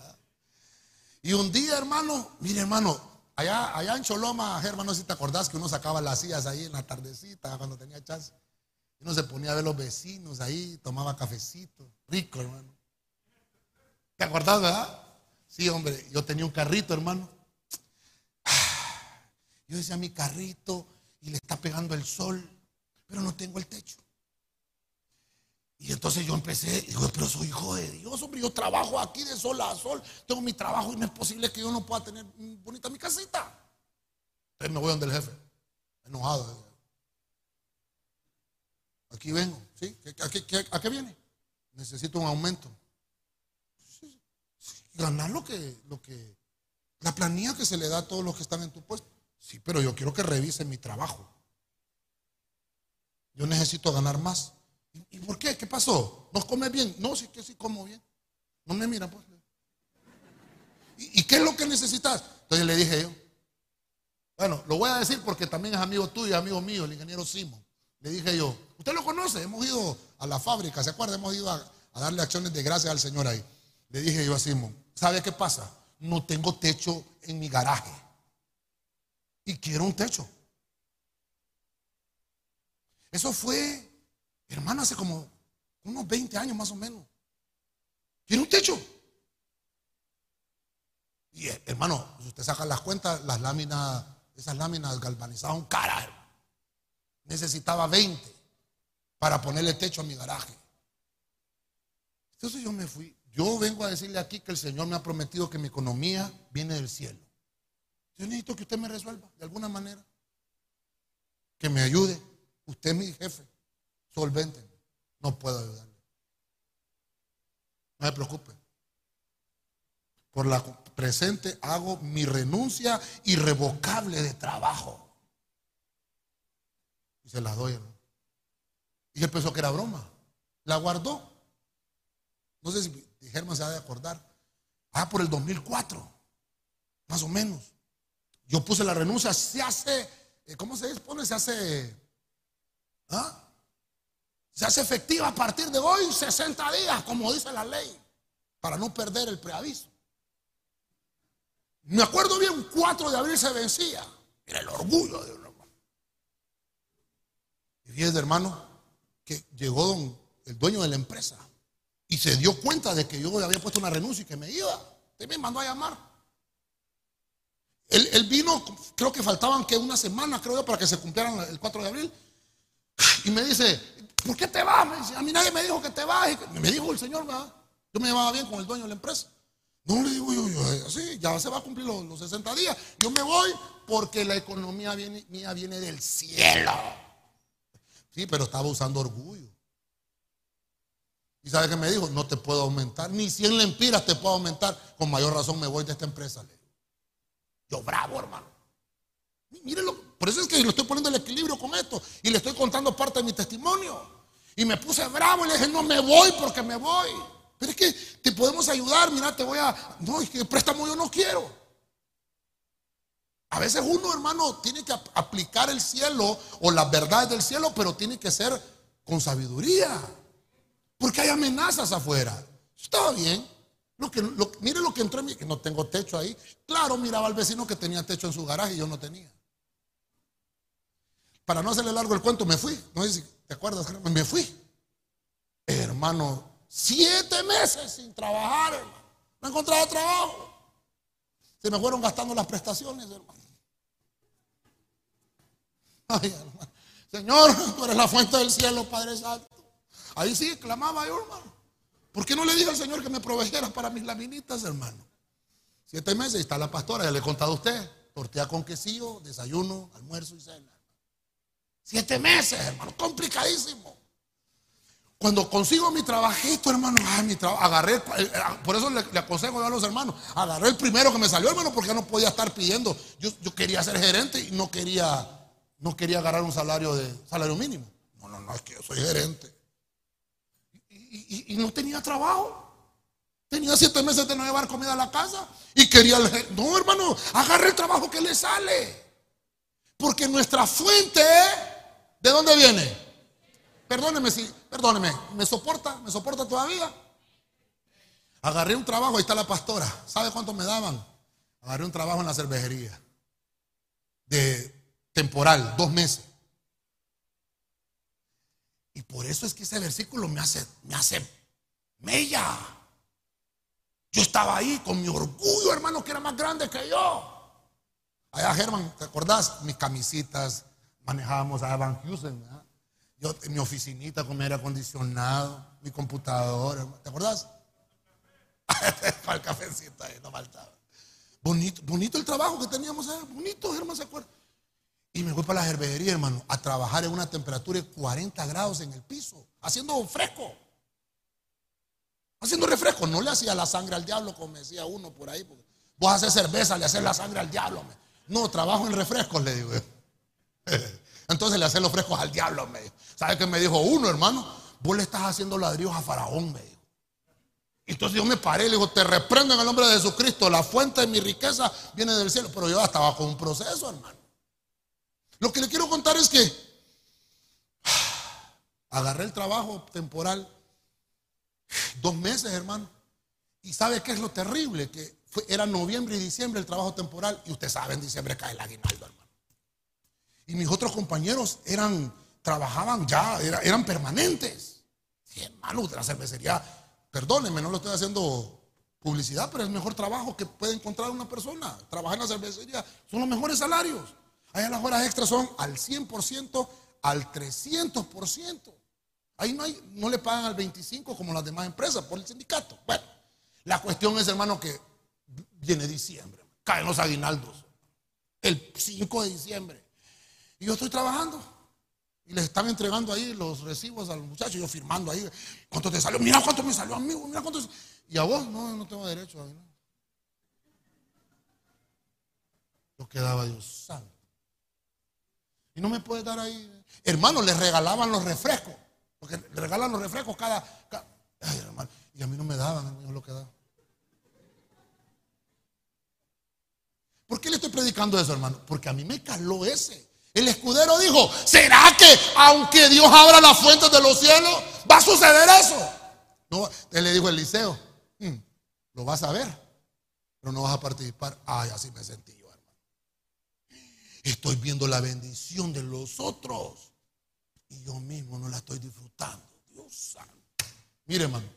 Y un día, hermano, mire, hermano, allá, allá en Choloma, Germán, no sé si te acordás que uno sacaba las sillas ahí en la tardecita cuando tenía chance. Y uno se ponía a ver los vecinos ahí, tomaba cafecito. Rico, hermano. ¿Te acordás, verdad? Sí, hombre, yo tenía un carrito, hermano. Yo decía, mi carrito, y le está pegando el sol, pero no tengo el techo. Y entonces yo empecé, digo, pero soy hijo de Dios, hombre, yo trabajo aquí de sol a sol, tengo mi trabajo y no es posible que yo no pueda tener bonita mi casita. Entonces me voy donde el jefe, enojado. aquí vengo, ¿sí? ¿A qué, a qué viene? Necesito un aumento. ganar lo que, lo que, la planilla que se le da a todos los que están en tu puesto. Sí, pero yo quiero que revisen mi trabajo. Yo necesito ganar más. ¿Y, por qué? ¿Qué pasó? ¿No comes bien? No, sí que sí como bien. No me mira, pues. ¿Y, qué es lo que necesitas? Entonces le dije yo. Bueno, lo voy a decir porque también es amigo tuyo, amigo mío, el ingeniero Simon. Le dije yo, usted lo conoce, hemos ido a la fábrica, ¿se acuerda? Hemos ido a, darle acciones de gracias al Señor ahí. Le dije yo a Simon, ¿sabe qué pasa? No tengo techo en mi garaje. Y quiero un techo. Eso fue, hermano, hace como unos 20 años más o menos. Quiero un techo. Y eh, hermano, si usted saca las cuentas, las láminas, esas láminas galvanizadas un carajo. Necesitaba 20 para ponerle techo a mi garaje. Entonces yo me fui. Yo vengo a decirle aquí que el Señor me ha prometido que mi economía viene del cielo. Yo necesito que usted me resuelva de alguna manera. Que me ayude. Usted mi jefe. Solvente. No puedo ayudarle. No se preocupe. Por la presente hago mi renuncia irrevocable de trabajo. Y se la doy. Y él pensó que era broma. La guardó. No sé si Germán se ha de acordar. Ah, por el 2004. Más o menos. Yo puse la renuncia. Se hace, eh, ¿cómo se dispone? Se hace, ¿ah? Se hace efectiva a partir de hoy 60 días, como dice la ley, para no perder el preaviso. Me acuerdo bien, 4 de abril se vencía. Era el orgullo de un hermano. Y fíjese, hermano, que llegó el dueño de la empresa y se dio cuenta de que yo había puesto una renuncia y que me iba. Usted me mandó a llamar. Él, vino, creo que faltaban que una semana, creo yo, para que se cumplieran el 4 de abril. Y me dice, ¿por qué te vas? Me dice, a mí nadie me dijo que te vas. Me dijo el señor, ¿verdad? Yo me llevaba bien con el dueño de la empresa. No le digo yo, yo sí, ya se va a cumplir los, 60 días. Yo me voy porque la economía mía viene del cielo. Sí, pero estaba usando orgullo. ¿Y sabe qué me dijo? No te puedo aumentar. Ni 100 lempiras te puedo aumentar. Con mayor razón me voy de esta empresa. Yo bravo, hermano. Mírenlo. Por eso es que le estoy poniendo el equilibrio con esto. Y le estoy contando parte de mi testimonio. Y me puse bravo y le dije, no me voy porque me voy. Pero es que te podemos ayudar, mira, te voy a... No, es que el préstamo yo no quiero. A veces uno, hermano, tiene que aplicar el cielo o las verdades del cielo, pero tiene que ser con sabiduría. Porque hay amenazas afuera. Estaba bien. Mire lo que entró en mí, que no tengo techo ahí. Claro, miraba al vecino que tenía techo en su garaje y yo no tenía. Para no hacerle largo el cuento, me fui. No sé si te acuerdas, me fui. Hermano, Siete meses sin trabajar, hermano. No encontraba trabajo. Se me fueron gastando las prestaciones, hermano. Ay, hermano. Señor, (laughs) tú eres la fuente del cielo, Padre Santo. Ahí sí clamaba yo, hermano. ¿Por qué no le dije al Señor que me proveyera para mis laminitas, hermano? Siete meses, y está la pastora, ya le he contado a usted. Tortilla con quesillo, desayuno, almuerzo y cena. Siete meses, hermano, complicadísimo. Cuando consigo mi trabajito, hermano, mi agarré, eh, eh, por eso le, aconsejo a los hermanos, agarré el primero que me salió, hermano, porque no podía estar pidiendo. Yo, quería ser gerente y no quería, no quería agarrar un salario de salario mínimo. No, no, no, es que yo soy gerente. Y, no tenía trabajo. Tenía siete meses de no llevar comida a la casa y quería. No, hermano, agarre el trabajo que le sale. Porque nuestra fuente, ¿de dónde viene? Perdóneme si, perdóneme, ¿me soporta? ¿Me soporta todavía? Agarré un trabajo, ahí está la pastora. ¿Sabe cuánto me daban? Agarré un trabajo en la cervejería. De temporal, dos meses. Y por eso es que ese versículo me hace, me hace mella. Yo estaba ahí con mi orgullo, hermano, que era más grande que yo. Allá, Germán, ¿te acordás? Mis camisitas, manejábamos a Van Heusen. Yo en mi oficinita con aire acondicionado, mi computadora. ¿Te acuerdas? (laughs) Para el cafecito ahí, no faltaba. Bonito, bonito el trabajo que teníamos ahí, bonito, hermano, ¿se acuerda? Y me voy para la cervecería, hermano, a trabajar en una temperatura de 40 grados en el piso, haciendo fresco. Haciendo refresco. No le hacía la sangre al diablo, como decía uno por ahí. Porque vos haces cerveza, le haces la sangre al diablo. No, trabajo en refrescos, le digo. (laughs) Entonces le hacen los frescos al diablo, me dijo. ¿Sabe qué me dijo uno, hermano? Vos le estás haciendo ladrillos a Faraón, me dijo. Entonces yo me paré y le digo, te reprendo en el nombre de Jesucristo. La fuente de mi riqueza viene del cielo. Pero yo estaba con un proceso, hermano. Lo que le quiero contar es que (sighs) agarré el trabajo temporal dos meses, hermano. Y sabe qué es lo terrible, que era noviembre y diciembre el trabajo temporal. Y usted sabe, en diciembre cae el aguinaldo, hermano. Y mis otros compañeros eran, trabajaban ya, eran permanentes. Y hermano, de la cervecería, perdónenme, no lo estoy haciendo publicidad, pero es el mejor trabajo que puede encontrar una persona. Trabajar en la cervecería son los mejores salarios. Allá las horas extras son al 100%, al 300%. Ahí no, hay, no le pagan al 25% como las demás empresas por el sindicato. Bueno, la cuestión es, hermano, que viene diciembre, caen los aguinaldos. El 5 de diciembre. Y yo estoy trabajando. Y les están entregando ahí los recibos a los muchachos, yo firmando ahí. ¿Cuánto te salió? Mira cuánto me salió a mí, mira cuánto. Y a vos, no, no tengo derecho a ¿no? Lo quedaba Dios santo. Y no me puede dar ahí. Hermano, les regalaban los refrescos. Porque le regalan los refrescos cada, Ay, hermano. Y a mí no me daban, hermano, lo que daba. ¿Por qué le estoy predicando eso, hermano? Porque a mí me caló ese. El escudero dijo, ¿será que aunque Dios abra las fuentes de los cielos, va a suceder eso? No, él le dijo a Eliseo, mm, lo vas a ver, pero no vas a participar. Ay, así me sentí. Estoy viendo la bendición de los otros. Y yo mismo no la estoy disfrutando. Dios santo. Mire, hermano.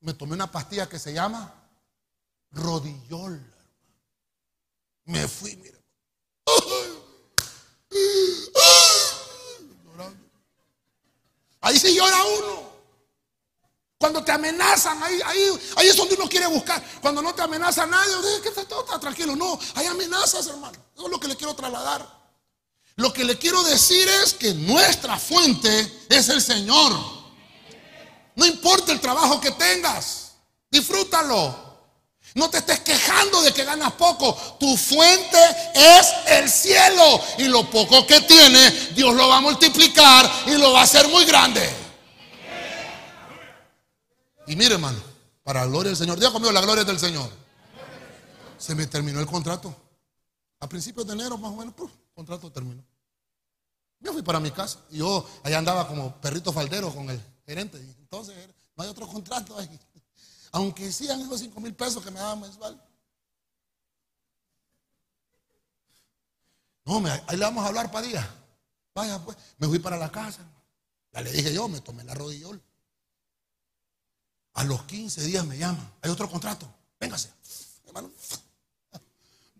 Me tomé una pastilla que se llama rodillol. Me fui, mire. Ahí se llora uno. Cuando te amenazan, ahí, ahí, ahí es donde uno quiere buscar. Cuando no te amenaza nadie, que está todo tranquilo. No, hay amenazas, hermano. Eso es lo que le quiero trasladar. Lo que le quiero decir es que nuestra fuente es el Señor. No importa el trabajo que tengas, disfrútalo. No te estés quejando de que ganas poco. Tu fuente es el cielo. Y lo poco que tiene, Dios lo va a multiplicar y lo va a hacer muy grande. Y mire, hermano, para la gloria del Señor, diga conmigo la gloria del Señor. Se me terminó el contrato. A principios de enero, más o menos, el contrato terminó. Yo fui para mi casa y yo allá andaba como perrito faldero con el gerente. Entonces, no hay otro contrato ahí. (laughs) Aunque sean esos 5 mil pesos que me daban mensual. No, ahí le vamos a hablar para día. Vaya, pues, me fui para la casa. Ya le dije yo, me tomé la rodillol. A los 15 días me llaman. Hay otro contrato. Véngase. Hermano.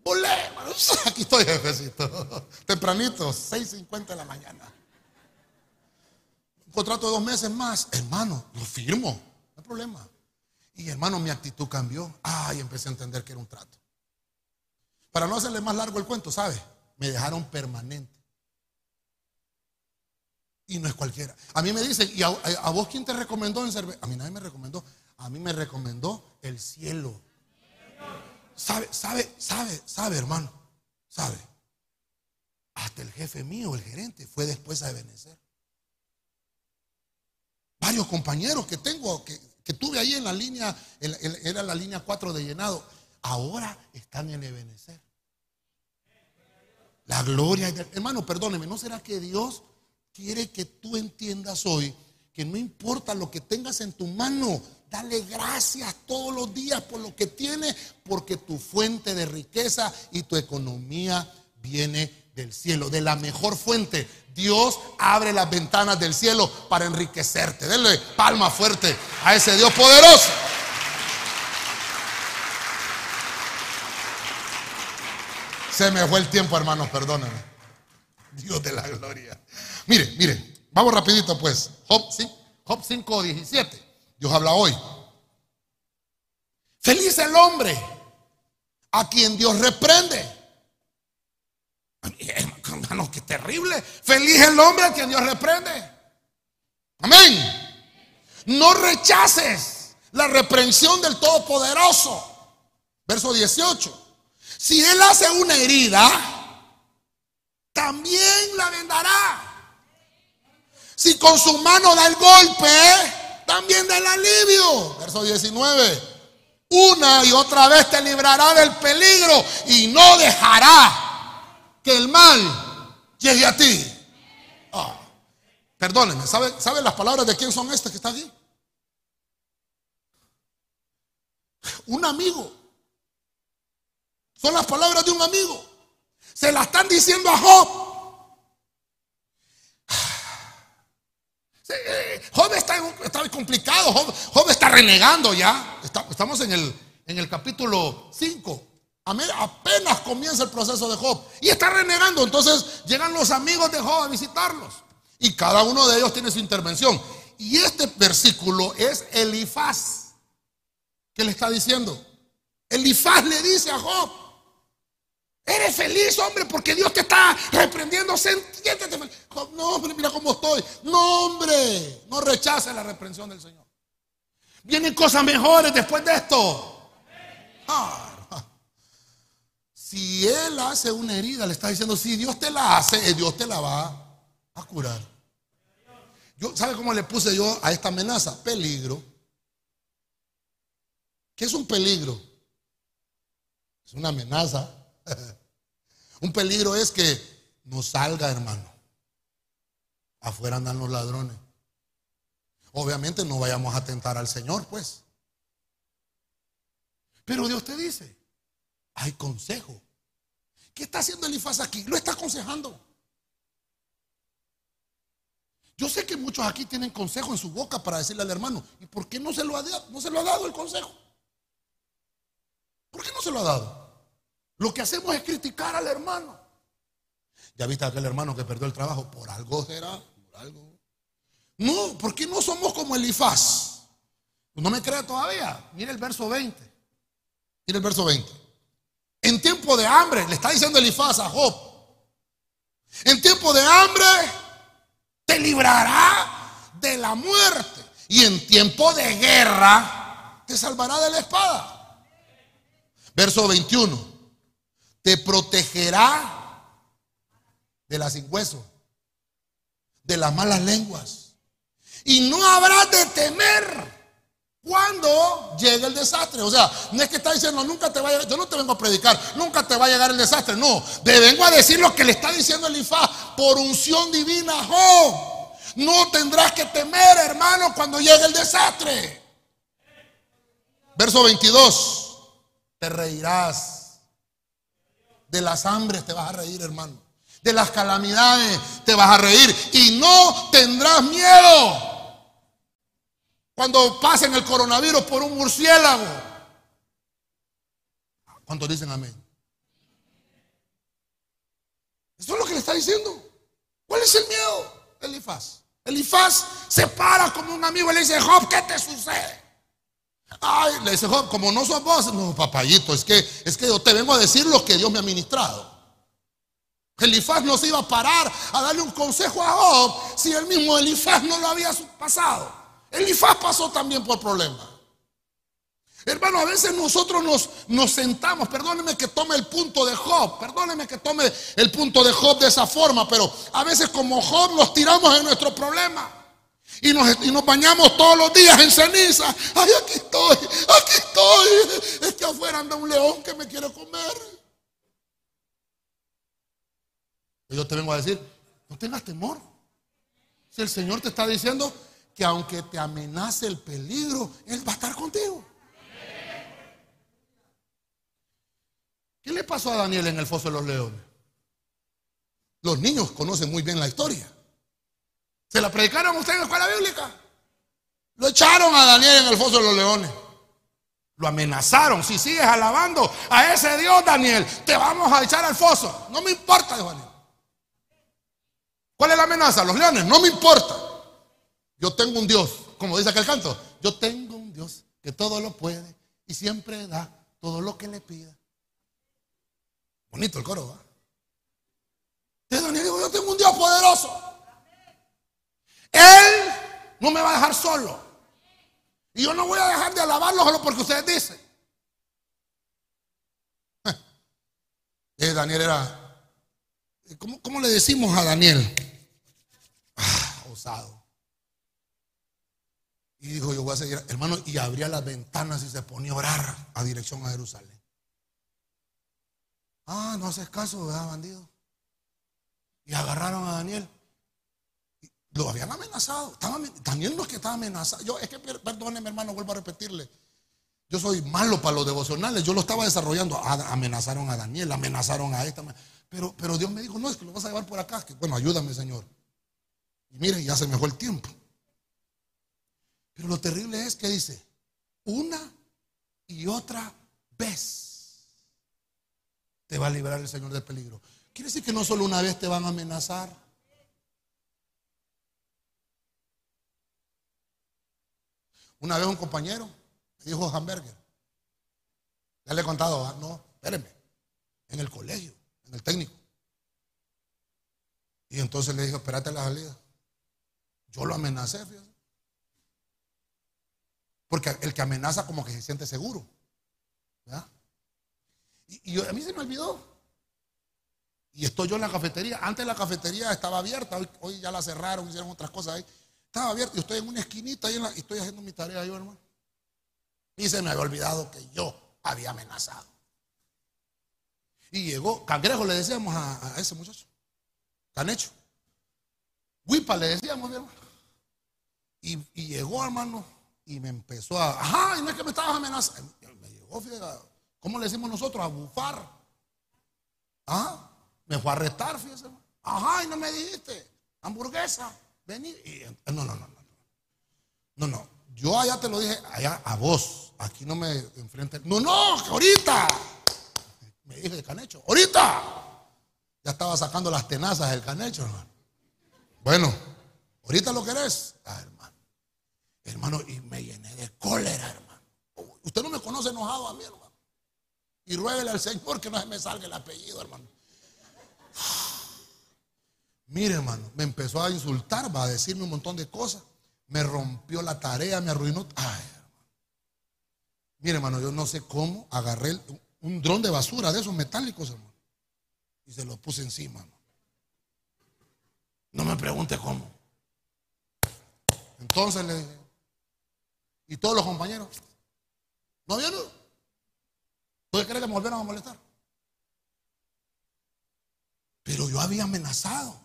Volé, hermano. (laughs) Aquí estoy, jefecito. Tempranito, 6.50 de la mañana. Un contrato de dos meses más. Hermano, lo firmo. No hay problema. Y hermano, mi actitud cambió. Ay, empecé a entender que era un trato. Para no hacerle más largo el cuento, ¿sabe? Me dejaron permanente. Y no es cualquiera. A mí me dicen, ¿y a, vos quién te recomendó en cerveza? A mí nadie me recomendó. A mí me recomendó el cielo. ¿Sabe, sabe, sabe, sabe, hermano? ¿Sabe? Hasta el jefe mío, el gerente, fue después a Ebenezer. Varios compañeros que tengo, que, tuve ahí en la línea, era la línea 4 de llenado, ahora están en Ebenezer. La gloria, hermano, perdóneme, ¿no será que Dios quiere que tú entiendas hoy que no importa lo que tengas en tu mano, dale gracias todos los días por lo que tienes, porque tu fuente de riqueza y tu economía viene del cielo, de la mejor fuente. Dios abre las ventanas del cielo para enriquecerte. Denle palma fuerte a ese Dios poderoso. Se me fue el tiempo, hermanos, perdónenme. (laughs) Dios de la gloria. Mire, mire, vamos rapidito pues. Job, 5, 17. Dios habla hoy. Feliz el hombre a quien Dios reprende. hermano, qué terrible. Feliz el hombre a quien Dios reprende. Amén. No rechaces la reprensión del Todopoderoso. Verso 18. Si él hace una herida, también la vendará. Si con su mano da el golpe, también da el alivio. Verso 19. Una y otra vez te librará del peligro y no dejará que el mal llegue a ti. Ah, perdónenme, ¿sabe, ¿sabe las palabras de quién son estas que está aquí? Un amigo. Son las palabras de un amigo. Se las están diciendo a Job. Eh, Job está, está complicado, Job, está renegando ya. estamos en el, en el capítulo 5. Apenas comienza el proceso de Job y está renegando. Entonces llegan los amigos de Job a visitarlos y cada uno de ellos tiene su intervención. Y este versículo es Elifaz que le está diciendo. Elifaz le dice a Job: Eres feliz, hombre, porque Dios te está reprendiendo. Siéntete No, hombre, mira cómo estoy. No, hombre, no rechaces la reprensión del Señor. Vienen cosas mejores después de esto. Ah, si Él hace una herida, le está diciendo, si Dios te la hace, eh, Dios te la va a curar. Yo, ¿Sabe cómo le puse yo a esta amenaza? Peligro. ¿Qué es un peligro? Es una amenaza. (laughs) Un peligro es que no salga, hermano. Afuera andan los ladrones. Obviamente no vayamos a tentar al Señor, pues. Pero Dios te dice, hay consejo. ¿Qué está haciendo Elifaz aquí? Lo está aconsejando. Yo sé que muchos aquí tienen consejo en su boca para decirle al hermano, ¿y por qué no se lo ha, no se lo ha dado el consejo? ¿Por qué no se lo ha dado? Lo que hacemos es criticar al hermano. Ya viste aquel hermano que perdió el trabajo, por algo será. No, porque no somos como Elifaz. No me cree todavía. Mire el verso 20. Mire el verso 20. En tiempo de hambre, le está diciendo Elifaz a Job. En tiempo de hambre te librará de la muerte. Y en tiempo de guerra te salvará de la espada. Verso 21 te protegerá de las sin hueso, de las malas lenguas. Y no habrá de temer cuando llegue el desastre. O sea, no es que está diciendo, nunca te vaya, yo no te vengo a predicar, nunca te va a llegar el desastre. No, te vengo a decir lo que le está diciendo el Ifá por unción divina. No tendrás que temer, hermano, cuando llegue el desastre. Verso 22, te reirás de las hambres te vas a reír, hermano. De las calamidades te vas a reír. Y no tendrás miedo. Cuando pasen el coronavirus por un murciélago. ¿Cuántos dicen amén? Eso es lo que le está diciendo. ¿Cuál es el miedo? Elifaz. Elifaz se para como un amigo y le dice, Job, ¿qué te sucede? Ay, le dice Job, como no sos vos, no, papayito, es que, es que yo te vengo a decir lo que Dios me ha ministrado. Elifaz no se iba a parar a darle un consejo a Job si el mismo Elifaz no lo había pasado. Elifaz pasó también por problemas. Hermano, a veces nosotros nos, nos sentamos, perdóneme que tome el punto de Job, perdóneme que tome el punto de Job de esa forma, pero a veces como Job nos tiramos en nuestro problema. Y nos, bañamos todos los días en ceniza. Ay, aquí estoy, aquí estoy. Es que afuera anda un león que me quiere comer. Yo te vengo a decir, no tengas temor. Si el Señor te está diciendo que aunque te amenace el peligro, Él va a estar contigo. ¿Qué le pasó a Daniel en el foso de los leones? Los niños conocen muy bien la historia. ¿Se la predicaron ustedes en la escuela bíblica? Lo echaron a Daniel en el foso de los leones. Lo amenazaron. Si sigues alabando a ese Dios, Daniel, te vamos a echar al foso. No me importa, Daniel. ¿Cuál es la amenaza? Los leones. No me importa. Yo tengo un Dios, como dice aquel canto. Yo tengo un Dios que todo lo puede y siempre da todo lo que le pida. Bonito el coro, ¿va? Entonces Daniel dijo, yo tengo un Dios poderoso. Él no me va a dejar solo. Y yo no voy a dejar de alabarlo solo porque ustedes dicen. (laughs) Eh, Daniel era, ¿cómo, ¿cómo, le decimos a Daniel? Ah, osado. Y dijo, yo voy a seguir, hermano, y abría las ventanas y se ponía a orar a dirección a Jerusalén. Ah, no haces caso, ¿verdad, bandido? Y agarraron a Daniel. Lo habían amenazado. Estaba, Daniel no es que estaba amenazado. Yo, es que, perdóneme, hermano, vuelvo a repetirle. Yo soy malo para los devocionales. Yo lo estaba desarrollando. Amenazaron a Daniel, amenazaron a esta. Pero, pero Dios me dijo, no, es que lo vas a llevar por acá. Que, bueno, ayúdame, Señor. Y mire, ya se me el tiempo. Pero lo terrible es que dice, una y otra vez te va a librar el Señor del peligro. Quiere decir que no solo una vez te van a amenazar. Una vez un compañero me dijo hamburger. Ya le he contado, ¿ah? no, espérenme, en el colegio, en el técnico. Y entonces le dije, espérate la salida. Yo lo amenacé, fíjate. Porque el que amenaza como que se siente seguro. ¿verdad? Y, a mí se me olvidó. Y estoy yo en la cafetería. Antes la cafetería estaba abierta, hoy, hoy ya la cerraron, hicieron otras cosas ahí. Estaba abierto y estoy en una esquinita y estoy haciendo mi tarea yo, hermano. Y se me había olvidado que yo había amenazado. Y llegó, cangrejo le decíamos a, ese muchacho, canecho. Huipa le decíamos, mi hermano. Y, llegó, hermano, y me empezó a, ajá, y no es que me estabas amenazando. Me llegó, fíjate, ¿cómo le decimos nosotros? A bufar. Ajá, me fue a arrestar, fíjese. Ajá, y no me dijiste, hamburguesa. Vení. no, no, no, no. No, no. Yo allá te lo dije, allá a vos. Aquí no me enfrente. No, no, ahorita. Me dije de canecho. Ahorita. Ya estaba sacando las tenazas del canecho, hermano. Bueno, ahorita lo querés. Ah, hermano. Hermano, y me llené de cólera, hermano. Usted no me conoce enojado a mí, hermano. Y ruégale al Señor que no se me salga el apellido, hermano. Mire, hermano, me empezó a insultar, va a decirme un montón de cosas. Me rompió la tarea, me arruinó. Ay, Mire, hermano, yo no sé cómo agarré un dron de basura de esos metálicos, hermano. Y se lo puse encima, hermano. No me pregunte cómo. Entonces le dije, y todos los compañeros, ¿no vieron? ¿Tú crees que me volvieron a molestar? Pero yo había amenazado.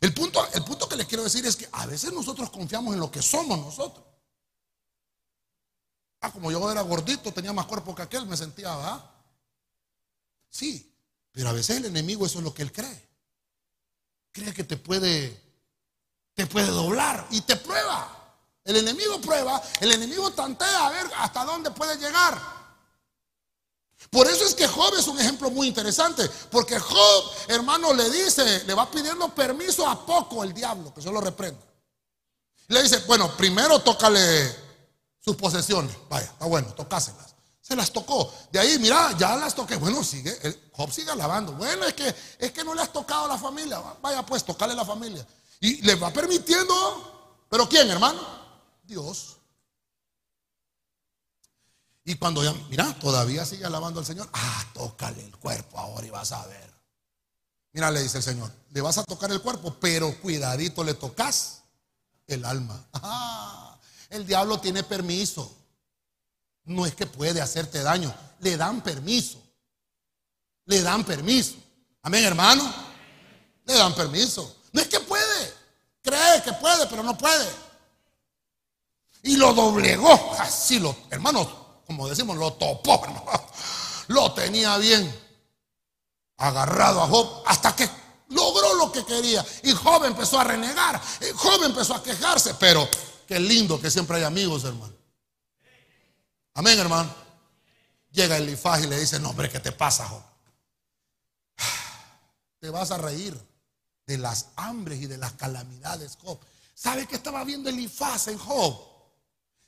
El punto, el punto que les quiero decir es que a veces nosotros confiamos en lo que somos nosotros. Ah, como yo era gordito, tenía más cuerpo que aquel, me sentía, ¿verdad? Sí, pero a veces el enemigo eso es lo que él cree. Cree que te puede, te puede doblar y te prueba. El enemigo prueba, el enemigo tantea a ver hasta dónde puede llegar. Por eso es que Job es un ejemplo muy interesante, porque Job, hermano, le dice, le va pidiendo permiso a poco el diablo, que se lo reprenda. Le dice, bueno, primero tócale sus posesiones. Vaya, está bueno, tocáselas. Se las tocó. De ahí, mira, ya las toqué. Bueno, sigue, Job sigue alabando. Bueno, es que, es que no le has tocado a la familia. Vaya, pues, tocale a la familia. Y le va permitiendo, pero ¿quién, hermano? Dios. Y cuando ya, mira, todavía sigue alabando al Señor, ah, tócale el cuerpo ahora y vas a ver. Mira, le dice el Señor, le vas a tocar el cuerpo, pero cuidadito le tocas el alma. (laughs) Ah, el diablo tiene permiso. No es que puede hacerte daño, le dan permiso. Le dan permiso. Amén, hermano. Le dan permiso. No es que puede, cree que puede, pero no puede. Y lo doblegó, así lo, hermano, como decimos, lo topó, (laughs) Lo tenía bien agarrado a Job hasta que logró lo que quería. Y Job empezó a renegar. Y Job empezó a quejarse. Pero qué lindo que siempre hay amigos, hermano. Amén, hermano. Llega Elifaz y le dice: No, hombre, ¿qué te pasa, Job? (sighs) Te vas a reír de las hambres y de las calamidades, Job. ¿Sabe qué estaba viendo Elifaz en Job?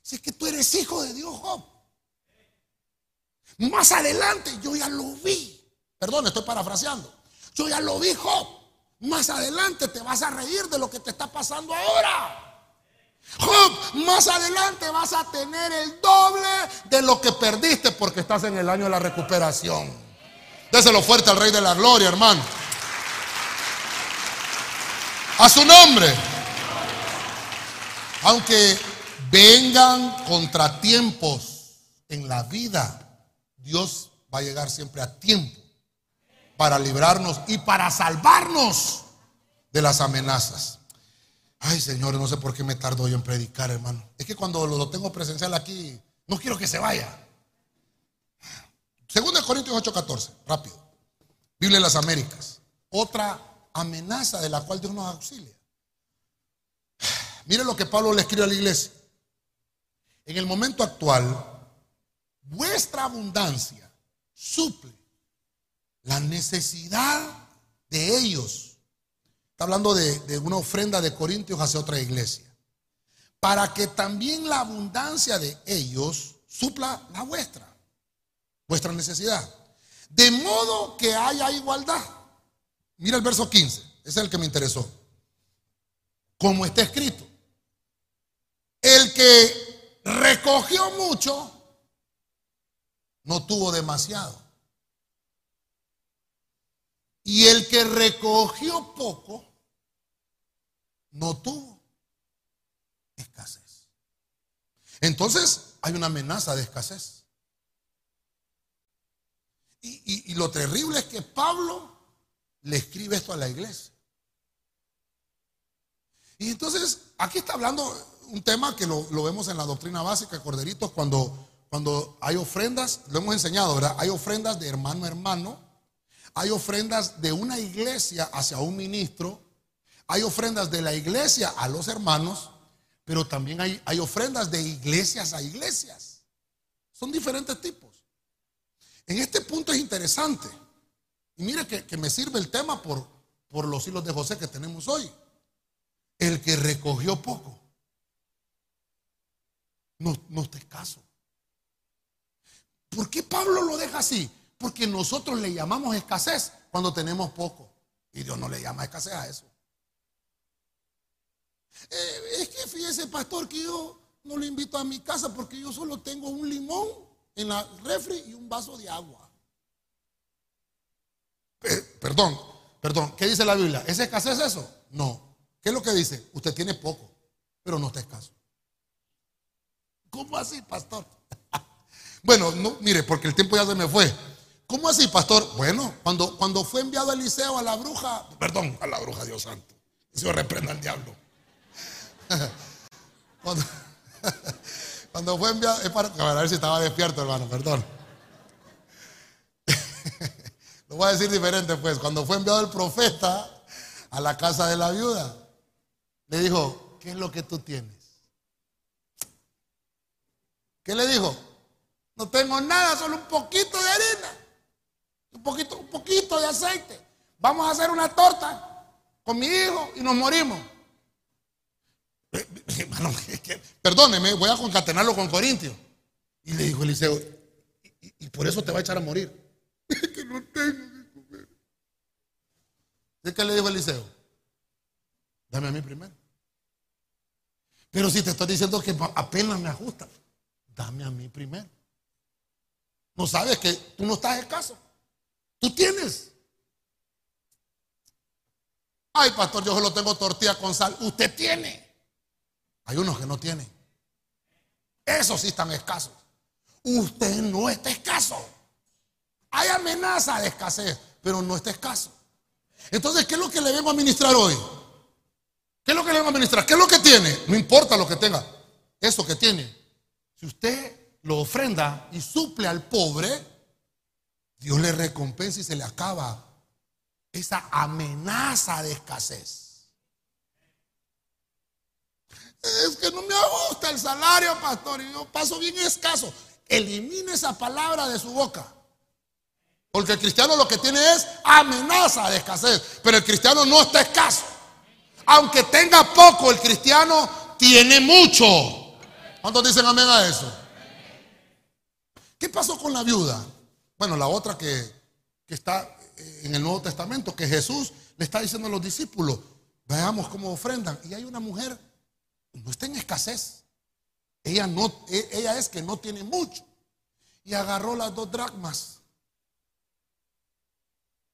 Si es que tú eres hijo de Dios, Job. Más adelante yo ya lo vi. Perdón, estoy parafraseando. Yo ya lo dijo. Más adelante te vas a reír de lo que te está pasando ahora. Job, más adelante vas a tener el doble de lo que perdiste porque estás en el año de la recuperación. Déselo fuerte al Rey de la Gloria, hermano. A su nombre. Aunque vengan contratiempos en la vida, Dios va a llegar siempre a tiempo para librarnos y para salvarnos de las amenazas. Ay, Señor, no sé por qué me tardo yo en predicar, hermano. Es que cuando lo tengo presencial aquí, no quiero que se vaya. Segundo de Corintios 8:14, rápido. Biblia de las Américas. Otra amenaza de la cual Dios nos auxilia. Mire lo que Pablo le escribe a la iglesia. En el momento actual, vuestra abundancia suple la necesidad de ellos. Está hablando de, una ofrenda de Corintios hacia otra iglesia. Para que también la abundancia de ellos supla la vuestra, vuestra necesidad. De modo que haya igualdad. Mira el verso 15, ese es el que me interesó. Como está escrito, el que recogió mucho, no tuvo demasiado. Y el que recogió poco, no tuvo escasez. Entonces hay una amenaza de escasez. Y, lo terrible es que Pablo le escribe esto a la iglesia. Y entonces aquí está hablando un tema que lo, vemos en la doctrina básica, Corderitos, cuando, cuando hay ofrendas, lo hemos enseñado, ¿verdad? Hay ofrendas de hermano a hermano hay ofrendas de una iglesia hacia un ministro. Hay ofrendas de la iglesia a los hermanos. Pero también hay, hay ofrendas de iglesias a iglesias. Son diferentes tipos. En este punto es interesante. Y mire que, me sirve el tema por, por los hilos de José que tenemos hoy. El que recogió poco. No, no está escaso. ¿Por qué Pablo lo deja así? Porque nosotros le llamamos escasez cuando tenemos poco. Y Dios no le llama escasez a eso. Eh, es que fíjese, pastor, que yo no lo invito a mi casa porque yo solo tengo un limón en la refri y un vaso de agua. Eh, perdón, perdón, ¿qué dice la Biblia? ¿Es escasez eso? No. ¿Qué es lo que dice? Usted tiene poco, pero no está escaso. ¿Cómo así, pastor? Bueno, no, mire, porque el tiempo ya se me fue. ¿Cómo así, pastor? Bueno, cuando, cuando fue enviado Eliseo a la bruja, perdón, a la bruja, Dios santo, se reprenda al diablo. (laughs) (laughs) Cuando, fue enviado, es para, a ver si estaba despierto, hermano, perdón. (laughs) Lo voy a decir diferente, pues. Cuando fue enviado el profeta a la casa de la viuda, le dijo, ¿qué es lo que tú tienes? ¿Qué le dijo? No tengo nada, solo un poquito de harina un poquito, un poquito de aceite. Vamos a hacer una torta con mi hijo y nos morimos. perdóneme, voy a concatenarlo con Corintios. Y le dijo Eliseo, y, por eso te va a echar a morir. (laughs) que no tengo que comer. qué le dijo Eliseo? Dame a mí primero. Pero si te estoy diciendo que apenas me ajusta, dame a mí primero. No sabes que tú no estás escaso. Tú tienes. Ay, pastor, yo solo tengo tortilla con sal. Usted tiene. Hay unos que no tienen. Esos sí están escasos. Usted no está escaso. Hay amenaza de escasez, pero no está escaso. Entonces, ¿qué es lo que le vengo a ministrar hoy? ¿Qué es lo que le vengo a ministrar? ¿Qué es lo que tiene? No importa lo que tenga. Eso que tiene. Si usted lo ofrenda y suple al pobre, Dios le recompensa y se le acaba esa amenaza de escasez. Es que no me gusta el salario, pastor, y yo paso bien escaso. Elimine esa palabra de su boca. Porque el cristiano lo que tiene es amenaza de escasez. Pero el cristiano no está escaso. Aunque tenga poco, el cristiano tiene mucho. ¿Cuántos dicen amén a eso? ¿Qué pasó con la viuda? Bueno, la otra que, está eh, en el Nuevo Testamento que Jesús le está diciendo a los discípulos, veamos cómo ofrendan. Y hay una mujer, no está en escasez. Ella, no, e, ella es que no tiene mucho. Y agarró las dos dracmas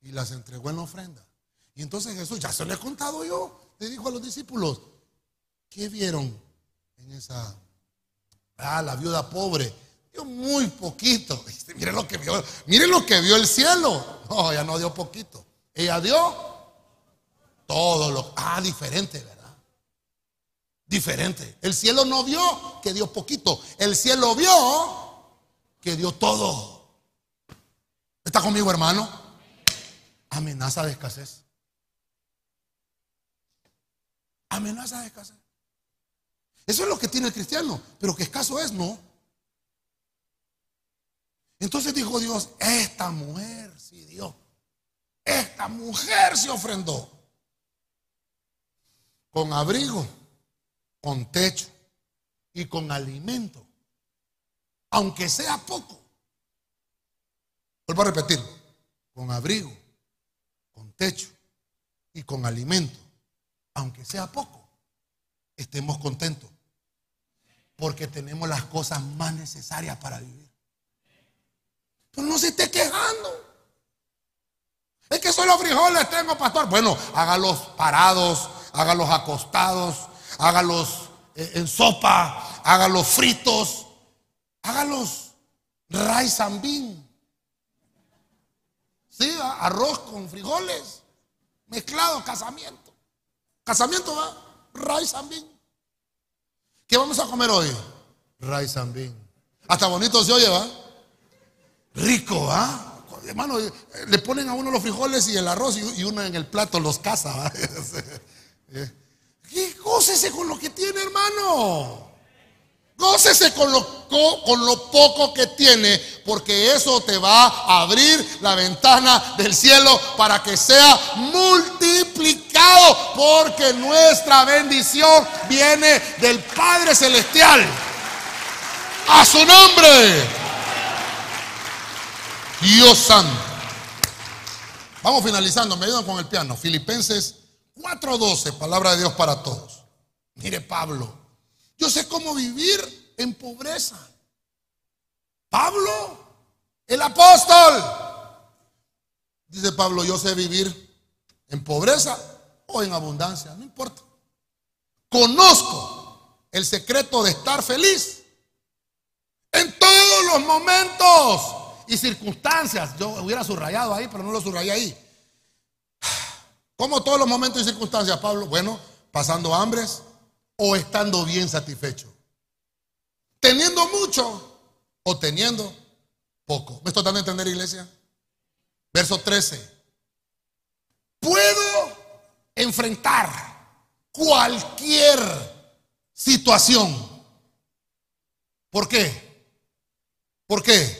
y las entregó en la ofrenda. Y entonces Jesús, ya se lo he contado yo, le dijo a los discípulos, ¿qué vieron en esa? Ah, la viuda pobre. Dio muy poquito. (laughs) Miren lo que vio. Miren lo que vio el cielo. No, ella no dio poquito. Ella dio todo lo. Ah, diferente, ¿verdad? Diferente. El cielo no vio que dio poquito. El cielo vio que dio todo. ¿Está conmigo, hermano? Amenaza de escasez. Amenaza de escasez. Eso es lo que tiene el cristiano, pero que escaso es, no. Entonces dijo Dios, esta mujer sí dio. Esta mujer se ofrendó. Con abrigo, con techo y con alimento. Aunque sea poco. Vuelvo a repetir. Con abrigo, con techo y con alimento aunque sea poco, estemos contentos. Porque tenemos las cosas más necesarias para vivir. Pero no se esté quejando. Es que solo frijoles tengo, pastor. Bueno, hágalos parados, hágalos acostados, hágalos eh, en sopa, hágalos fritos, hágalos rice and bean. Sí, arroz con frijoles, mezclado, casamiento. Casamiento va, rice and bean. ¿Qué vamos a comer hoy? Rice and bean. Hasta bonito se oye, ¿va? Rico, ¿va? Hermano, le ponen a uno los frijoles y el arroz y uno en el plato los caza, ¿va? (laughs) ¿Qué gócese con lo que tiene, hermano? Gócese con lo, con lo poco que tiene, porque eso te va a abrir la ventana del cielo para que sea multiplicado, porque nuestra bendición viene del Padre Celestial. A su nombre. Dios Santo. Vamos finalizando, me ayudan con el piano. Filipenses 4:12, palabra de Dios para todos. Mire Pablo. Yo sé cómo vivir en pobreza. Pablo, el apóstol. Dice Pablo, yo sé vivir en pobreza o en abundancia, no importa. Conozco el secreto de estar feliz en todos los momentos y circunstancias. Yo hubiera subrayado ahí, pero no lo subrayé ahí. (sighs) ¿Cómo todos los momentos y circunstancias, Pablo? Bueno, pasando hambres, o estando bien satisfecho? ¿Teniendo mucho o teniendo poco? ¿Me estoy dando a entender, iglesia? Verso 13. Puedo enfrentar cualquier situación. ¿Por qué? ¿Por qué?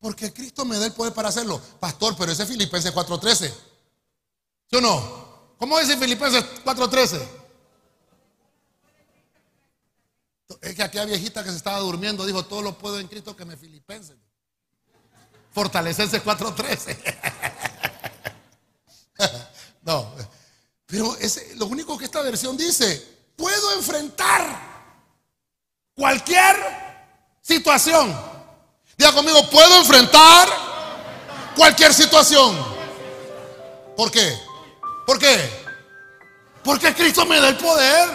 Porque Cristo me da el poder para hacerlo. Pastor, pero ese es Filipenses 4:13. ¿Sí o no? ¿Cómo dice Filipenses 4:13? Es que aquella viejita que se estaba durmiendo dijo, todo lo puedo en Cristo que me filipense. Fortalecerse 4.13. (laughs) no, pero lo único que esta versión dice, puedo enfrentar cualquier situación. Diga conmigo, puedo enfrentar cualquier situación. ¿Por qué? ¿Por qué? Porque Cristo me da el poder.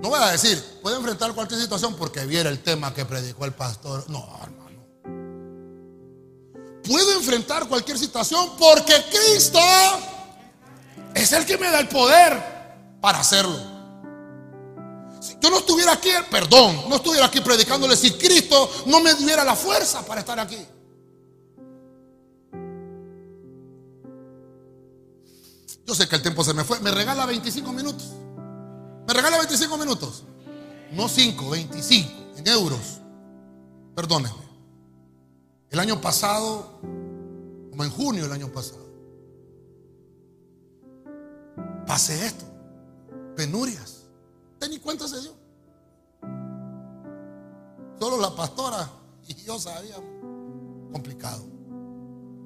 No voy a decir, puede enfrentar cualquier situación porque viera el tema que predicó el pastor. No, hermano. Puedo enfrentar cualquier situación porque Cristo es el que me da el poder para hacerlo. Yo no estuviera aquí, perdón, no estuviera aquí predicándole si Cristo no me diera la fuerza para estar aquí. Yo sé que el tiempo se me fue. Me regala 25 minutos. ¿Me regala 25 minutos? No 5, 25 en euros. Perdónenme. El año pasado, como en junio del año pasado, pasé esto. Penurias. ¿Usted ni cuenta se dio? Solo la pastora y yo sabíamos. Complicado.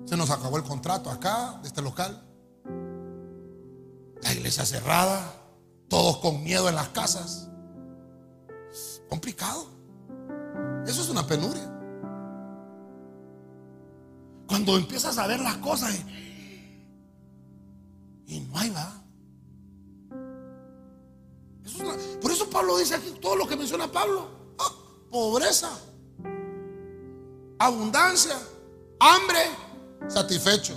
Se nos acabó el contrato acá, de este local. La iglesia cerrada, todos con miedo en las casas. complicado. Eso es una penuria. Cuando empiezas a ver las cosas y, no hay va. Por eso Pablo dice aquí todo lo que menciona Pablo. Ah, pobreza, abundancia, hambre, satisfecho.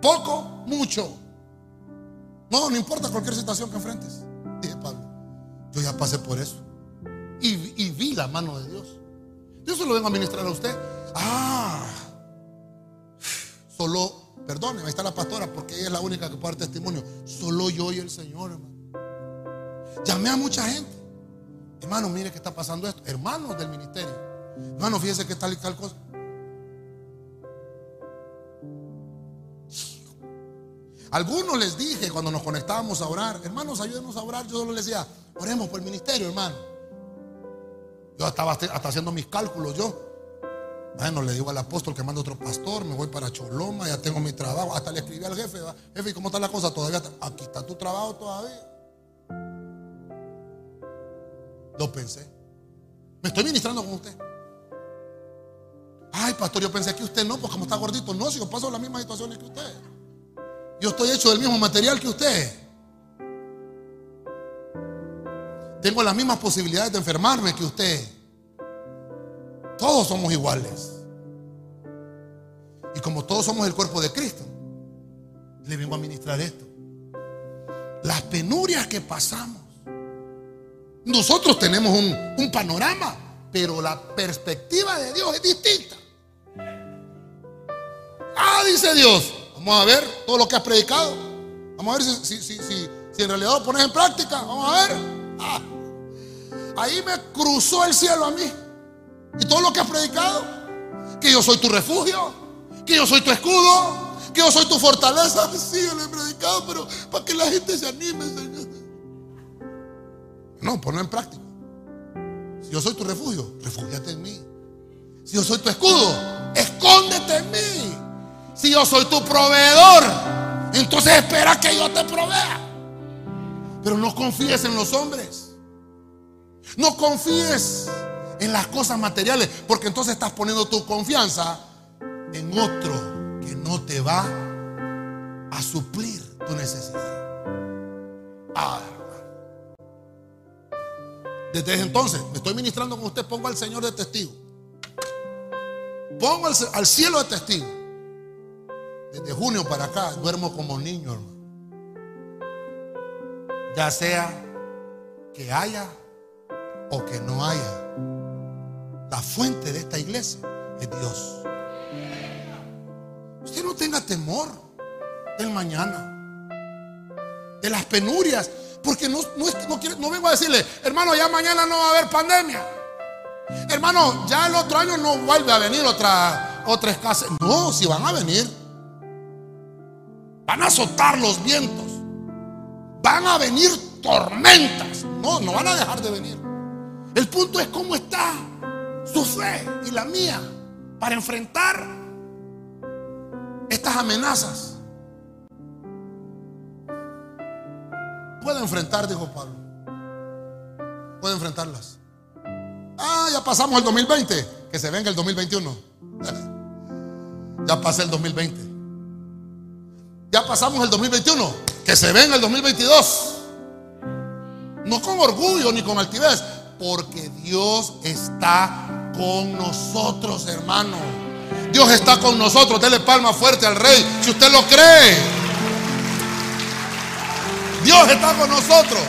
Poco, mucho. No, no importa cualquier situación que enfrentes. Dije Pablo, yo ya pasé por eso. Y, y vi la mano de Dios. Yo se lo vengo a ministrar a usted. Ah, solo, perdone, ahí está la pastora porque ella es la única que puede dar testimonio. Solo yo y el Señor, hermano. Llamé a mucha gente. Hermano, mire que está pasando esto. Hermanos del ministerio. Hermano, fíjese que tal y tal cosa. Algunos les dije cuando nos conectábamos a orar, hermanos, ayúdenos a orar. Yo solo les decía, oremos por el ministerio, hermano. Yo estaba hasta haciendo mis cálculos yo. Bueno, le digo al apóstol que manda otro pastor, me voy para Choloma, ya tengo mi trabajo. Hasta le escribí al jefe, jefe, ¿cómo está la cosa? Todavía aquí está tu trabajo todavía. Lo pensé. Me estoy ministrando con usted. Ay, pastor, yo pensé que usted no, porque como está gordito, no, si yo paso las mismas situaciones que usted. Yo estoy hecho del mismo material que usted. Tengo las mismas posibilidades de enfermarme que usted. Todos somos iguales. Y como todos somos el cuerpo de Cristo, le vengo a ministrar esto. Las penurias que pasamos. Nosotros tenemos un, panorama, pero la perspectiva de Dios es distinta. Ah, dice Dios, Vamos a ver todo lo que has predicado. Vamos a ver si, si, en realidad lo pones en práctica. Vamos a ver. Ah. ahí me cruzó el cielo a mí. Y todo lo que has predicado. Que yo soy tu refugio. Que yo soy tu escudo. Que yo soy tu fortaleza. Sí, yo lo he predicado, pero para que la gente se anime, Señor. No, ponlo en práctica. Si yo soy tu refugio, refúgiate en mí. Si yo soy tu escudo, escóndete en mí. Si yo soy tu proveedor, entonces espera que yo te provea. Pero no confíes en los hombres. No confíes en las cosas materiales, porque entonces estás poniendo tu confianza en otro que no te va a suplir tu necesidad. Ah, desde entonces, me estoy ministrando con usted, pongo al Señor de testigo. Pongo al, al cielo de testigo. Desde junio para acá duermo como niño, hermano. Ya sea que haya o que no haya. La fuente de esta iglesia es Dios. Usted no tenga temor del mañana, de las penurias, porque no, no, vengo a decirle, hermano, ya mañana no va a haber pandemia. Hermano, ya el otro año no vuelve a venir otra, otra escasez. No, si van a venir. Van a azotar los vientos. Van a venir tormentas. No, no van a dejar de venir. El punto es cómo está su fe y la mía para enfrentar estas amenazas. Puede enfrentar, dijo Pablo. Puede enfrentarlas. Ah, ya pasamos el 2020. Que se venga el 2021. (laughs) Ya pasé el 2020. Ya pasamos el 2021. Que se venga el 2022. No con orgullo ni con altivez. Porque Dios está con nosotros, hermano. Dios está con nosotros. Dele palma fuerte al rey. Si usted lo cree. Dios está con nosotros.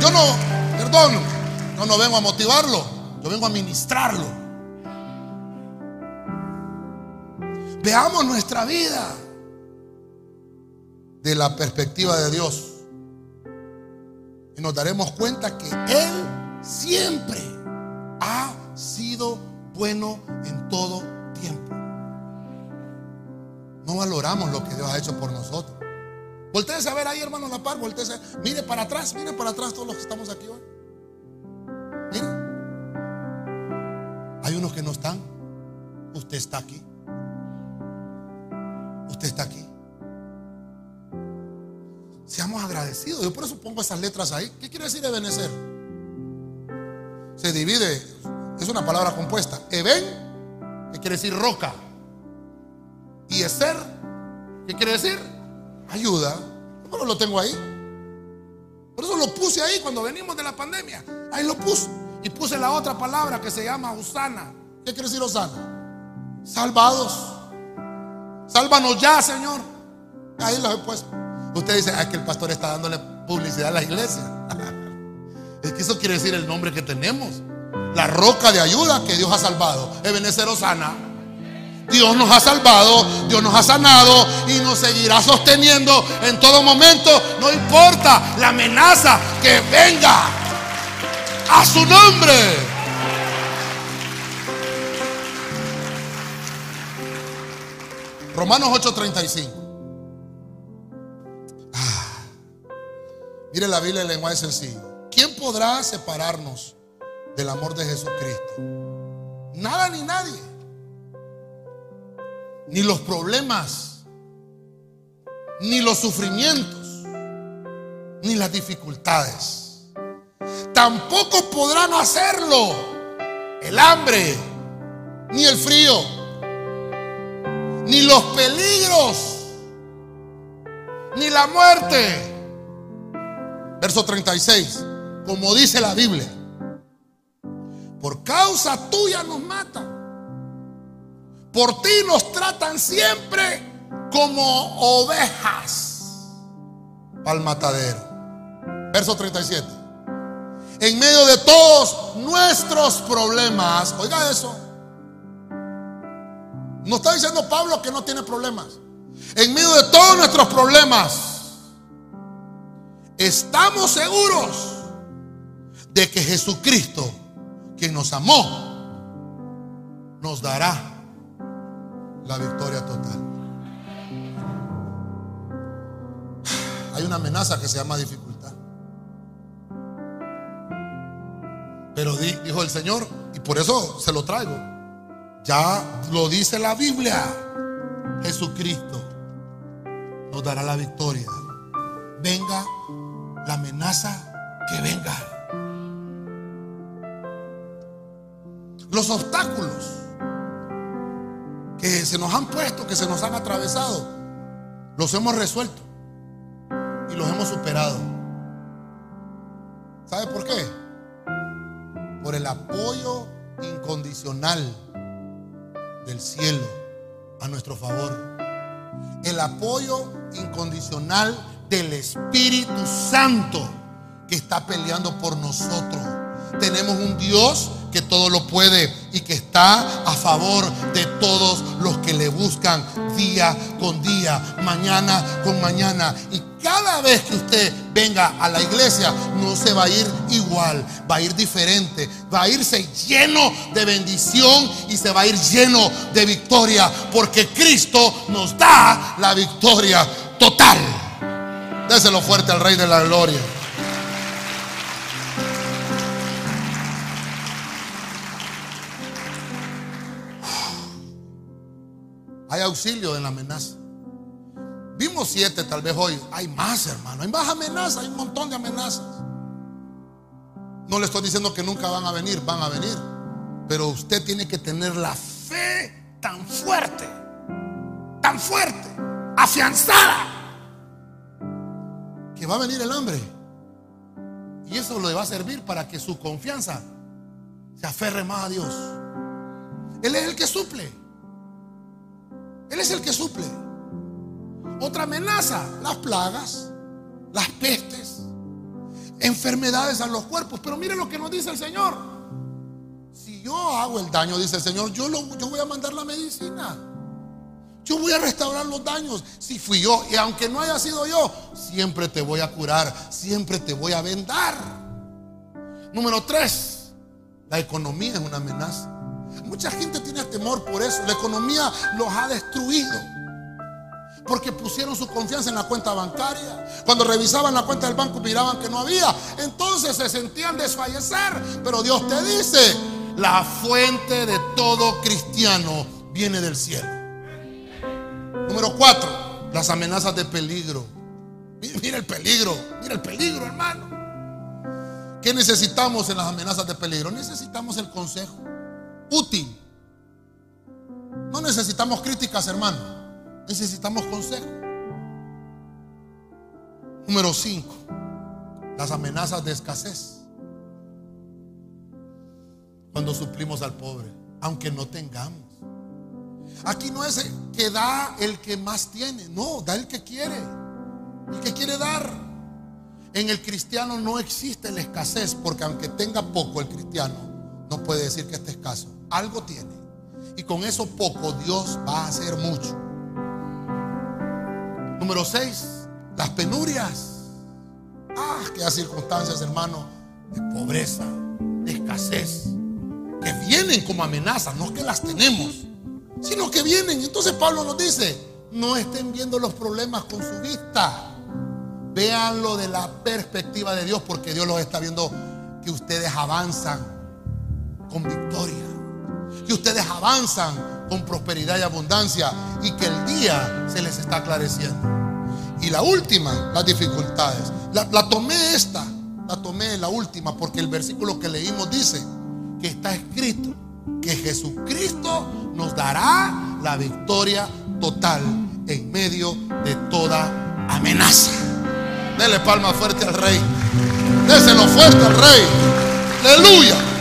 Yo no, perdón, no, no vengo a motivarlo. Yo vengo a ministrarlo. Veamos nuestra vida de la perspectiva de Dios. Y nos daremos cuenta que Él siempre ha sido bueno en todo tiempo. No valoramos lo que Dios ha hecho por nosotros. Voltéese a ver ahí, hermano, la par. Voltéese. Mire para atrás, mire para atrás todos los que estamos aquí hoy. Mire. Hay unos que no están. Usted está aquí. usted está aquí. Seamos agradecidos. Yo por eso pongo esas letras ahí. ¿Qué quiere decir Ebenecer? Se divide, es una palabra compuesta. Eben, que quiere decir roca. Y Eser, ¿qué quiere decir? Ayuda. Bueno, lo tengo ahí. Por eso lo puse ahí cuando venimos de la pandemia. Ahí lo puse. Y puse la otra palabra que se llama Usana. ¿Qué quiere decir Usana? Salvados. Sálvanos ya, Señor. Ahí lo he puesto. Usted dice, ah, que el pastor está dándole publicidad a la iglesia. (laughs) es que eso quiere decir el nombre que tenemos. La roca de ayuda que Dios ha salvado. Ebenezer Osana. Dios nos ha salvado, Dios nos ha sanado y nos seguirá sosteniendo en todo momento. No importa la amenaza que venga a su nombre. Romanos 8:35. Mire la Biblia en lenguaje sencillo. ¿Quién podrá separarnos del amor de Jesucristo? Nada ni nadie. Ni los problemas, ni los sufrimientos, ni las dificultades. Tampoco podrán hacerlo el hambre, ni el frío, ni los peligros, ni la muerte Verso 36. Como dice la Biblia. Por causa tuya nos matan. Por ti nos tratan siempre como ovejas al matadero. Verso 37. En medio de todos nuestros problemas, oiga eso. No está diciendo Pablo que no tiene problemas. En medio de todos nuestros problemas, estamos seguros de que Jesucristo, quien nos amó, nos dará la victoria total. Hay una amenaza que se llama dificultad. Pero dijo el Señor, y por eso se lo traigo. Ya lo dice la Biblia. Jesucristo nos dará la victoria. Venga la amenaza que venga. Los obstáculos se nos han puesto, que se nos han atravesado, los hemos resuelto y los hemos superado. ¿Sabe por qué? Por el apoyo incondicional del cielo a nuestro favor. El apoyo incondicional del Espíritu Santo que está peleando por nosotros. Tenemos un Dios que todo lo puede y que está a favor de todos los que le buscan día con día, mañana con mañana. Y cada vez que usted venga a la iglesia, no se va a ir igual, va a ir diferente, va a irse lleno de bendición y se va a ir lleno de victoria, porque Cristo nos da la victoria total. Déselo fuerte al Rey de la Gloria. Hay auxilio en la amenaza. Vimos siete tal vez hoy. Hay más, hermano. Hay más amenazas. Hay un montón de amenazas. No le estoy diciendo que nunca van a venir. Van a venir. Pero usted tiene que tener la fe tan fuerte. Tan fuerte. Afianzada que va a venir el hambre. Y eso le va a servir para que su confianza se aferre más a Dios. Él es el que suple. Él es el que suple. Otra amenaza, las plagas, las pestes, enfermedades a los cuerpos. Pero mire lo que nos dice el Señor. Si yo hago el daño, dice el Señor, yo, lo, yo voy a mandar la medicina. Yo voy a restaurar los daños si fui yo. Y aunque no haya sido yo, siempre te voy a curar, siempre te voy a vendar. Número tres, la economía es una amenaza. Mucha gente tiene temor por eso. La economía los ha destruido. Porque pusieron su confianza en la cuenta bancaria. Cuando revisaban la cuenta del banco miraban que no había. Entonces se sentían desfallecer. Pero Dios te dice, la fuente de todo cristiano viene del cielo. Número cuatro, las amenazas de peligro. Mira el peligro, mira el peligro, hermano. ¿Qué necesitamos en las amenazas de peligro? Necesitamos el consejo útil. No necesitamos críticas, hermano. Necesitamos consejo. Número 5. Las amenazas de escasez. Cuando suplimos al pobre, aunque no tengamos. Aquí no es que da el que más tiene, no, da el que quiere, el que quiere dar. En el cristiano no existe la escasez, porque aunque tenga poco el cristiano, no puede decir que esté escaso. Algo tiene. Y con eso poco Dios va a hacer mucho. Número 6, las penurias. Ah, qué circunstancias, hermano, de pobreza, de escasez, que vienen como amenazas, no es que las tenemos sino que vienen. Entonces Pablo nos dice, no estén viendo los problemas con su vista. Véanlo de la perspectiva de Dios, porque Dios los está viendo que ustedes avanzan con victoria, que ustedes avanzan con prosperidad y abundancia y que el día se les está aclareciendo. Y la última, las dificultades. La, tomé esta, la tomé la última, porque el versículo que leímos dice que está escrito que Jesucristo nos dará la victoria total en medio de toda amenaza. Dele palma fuerte al rey. Déselo fuerte al rey. Aleluya.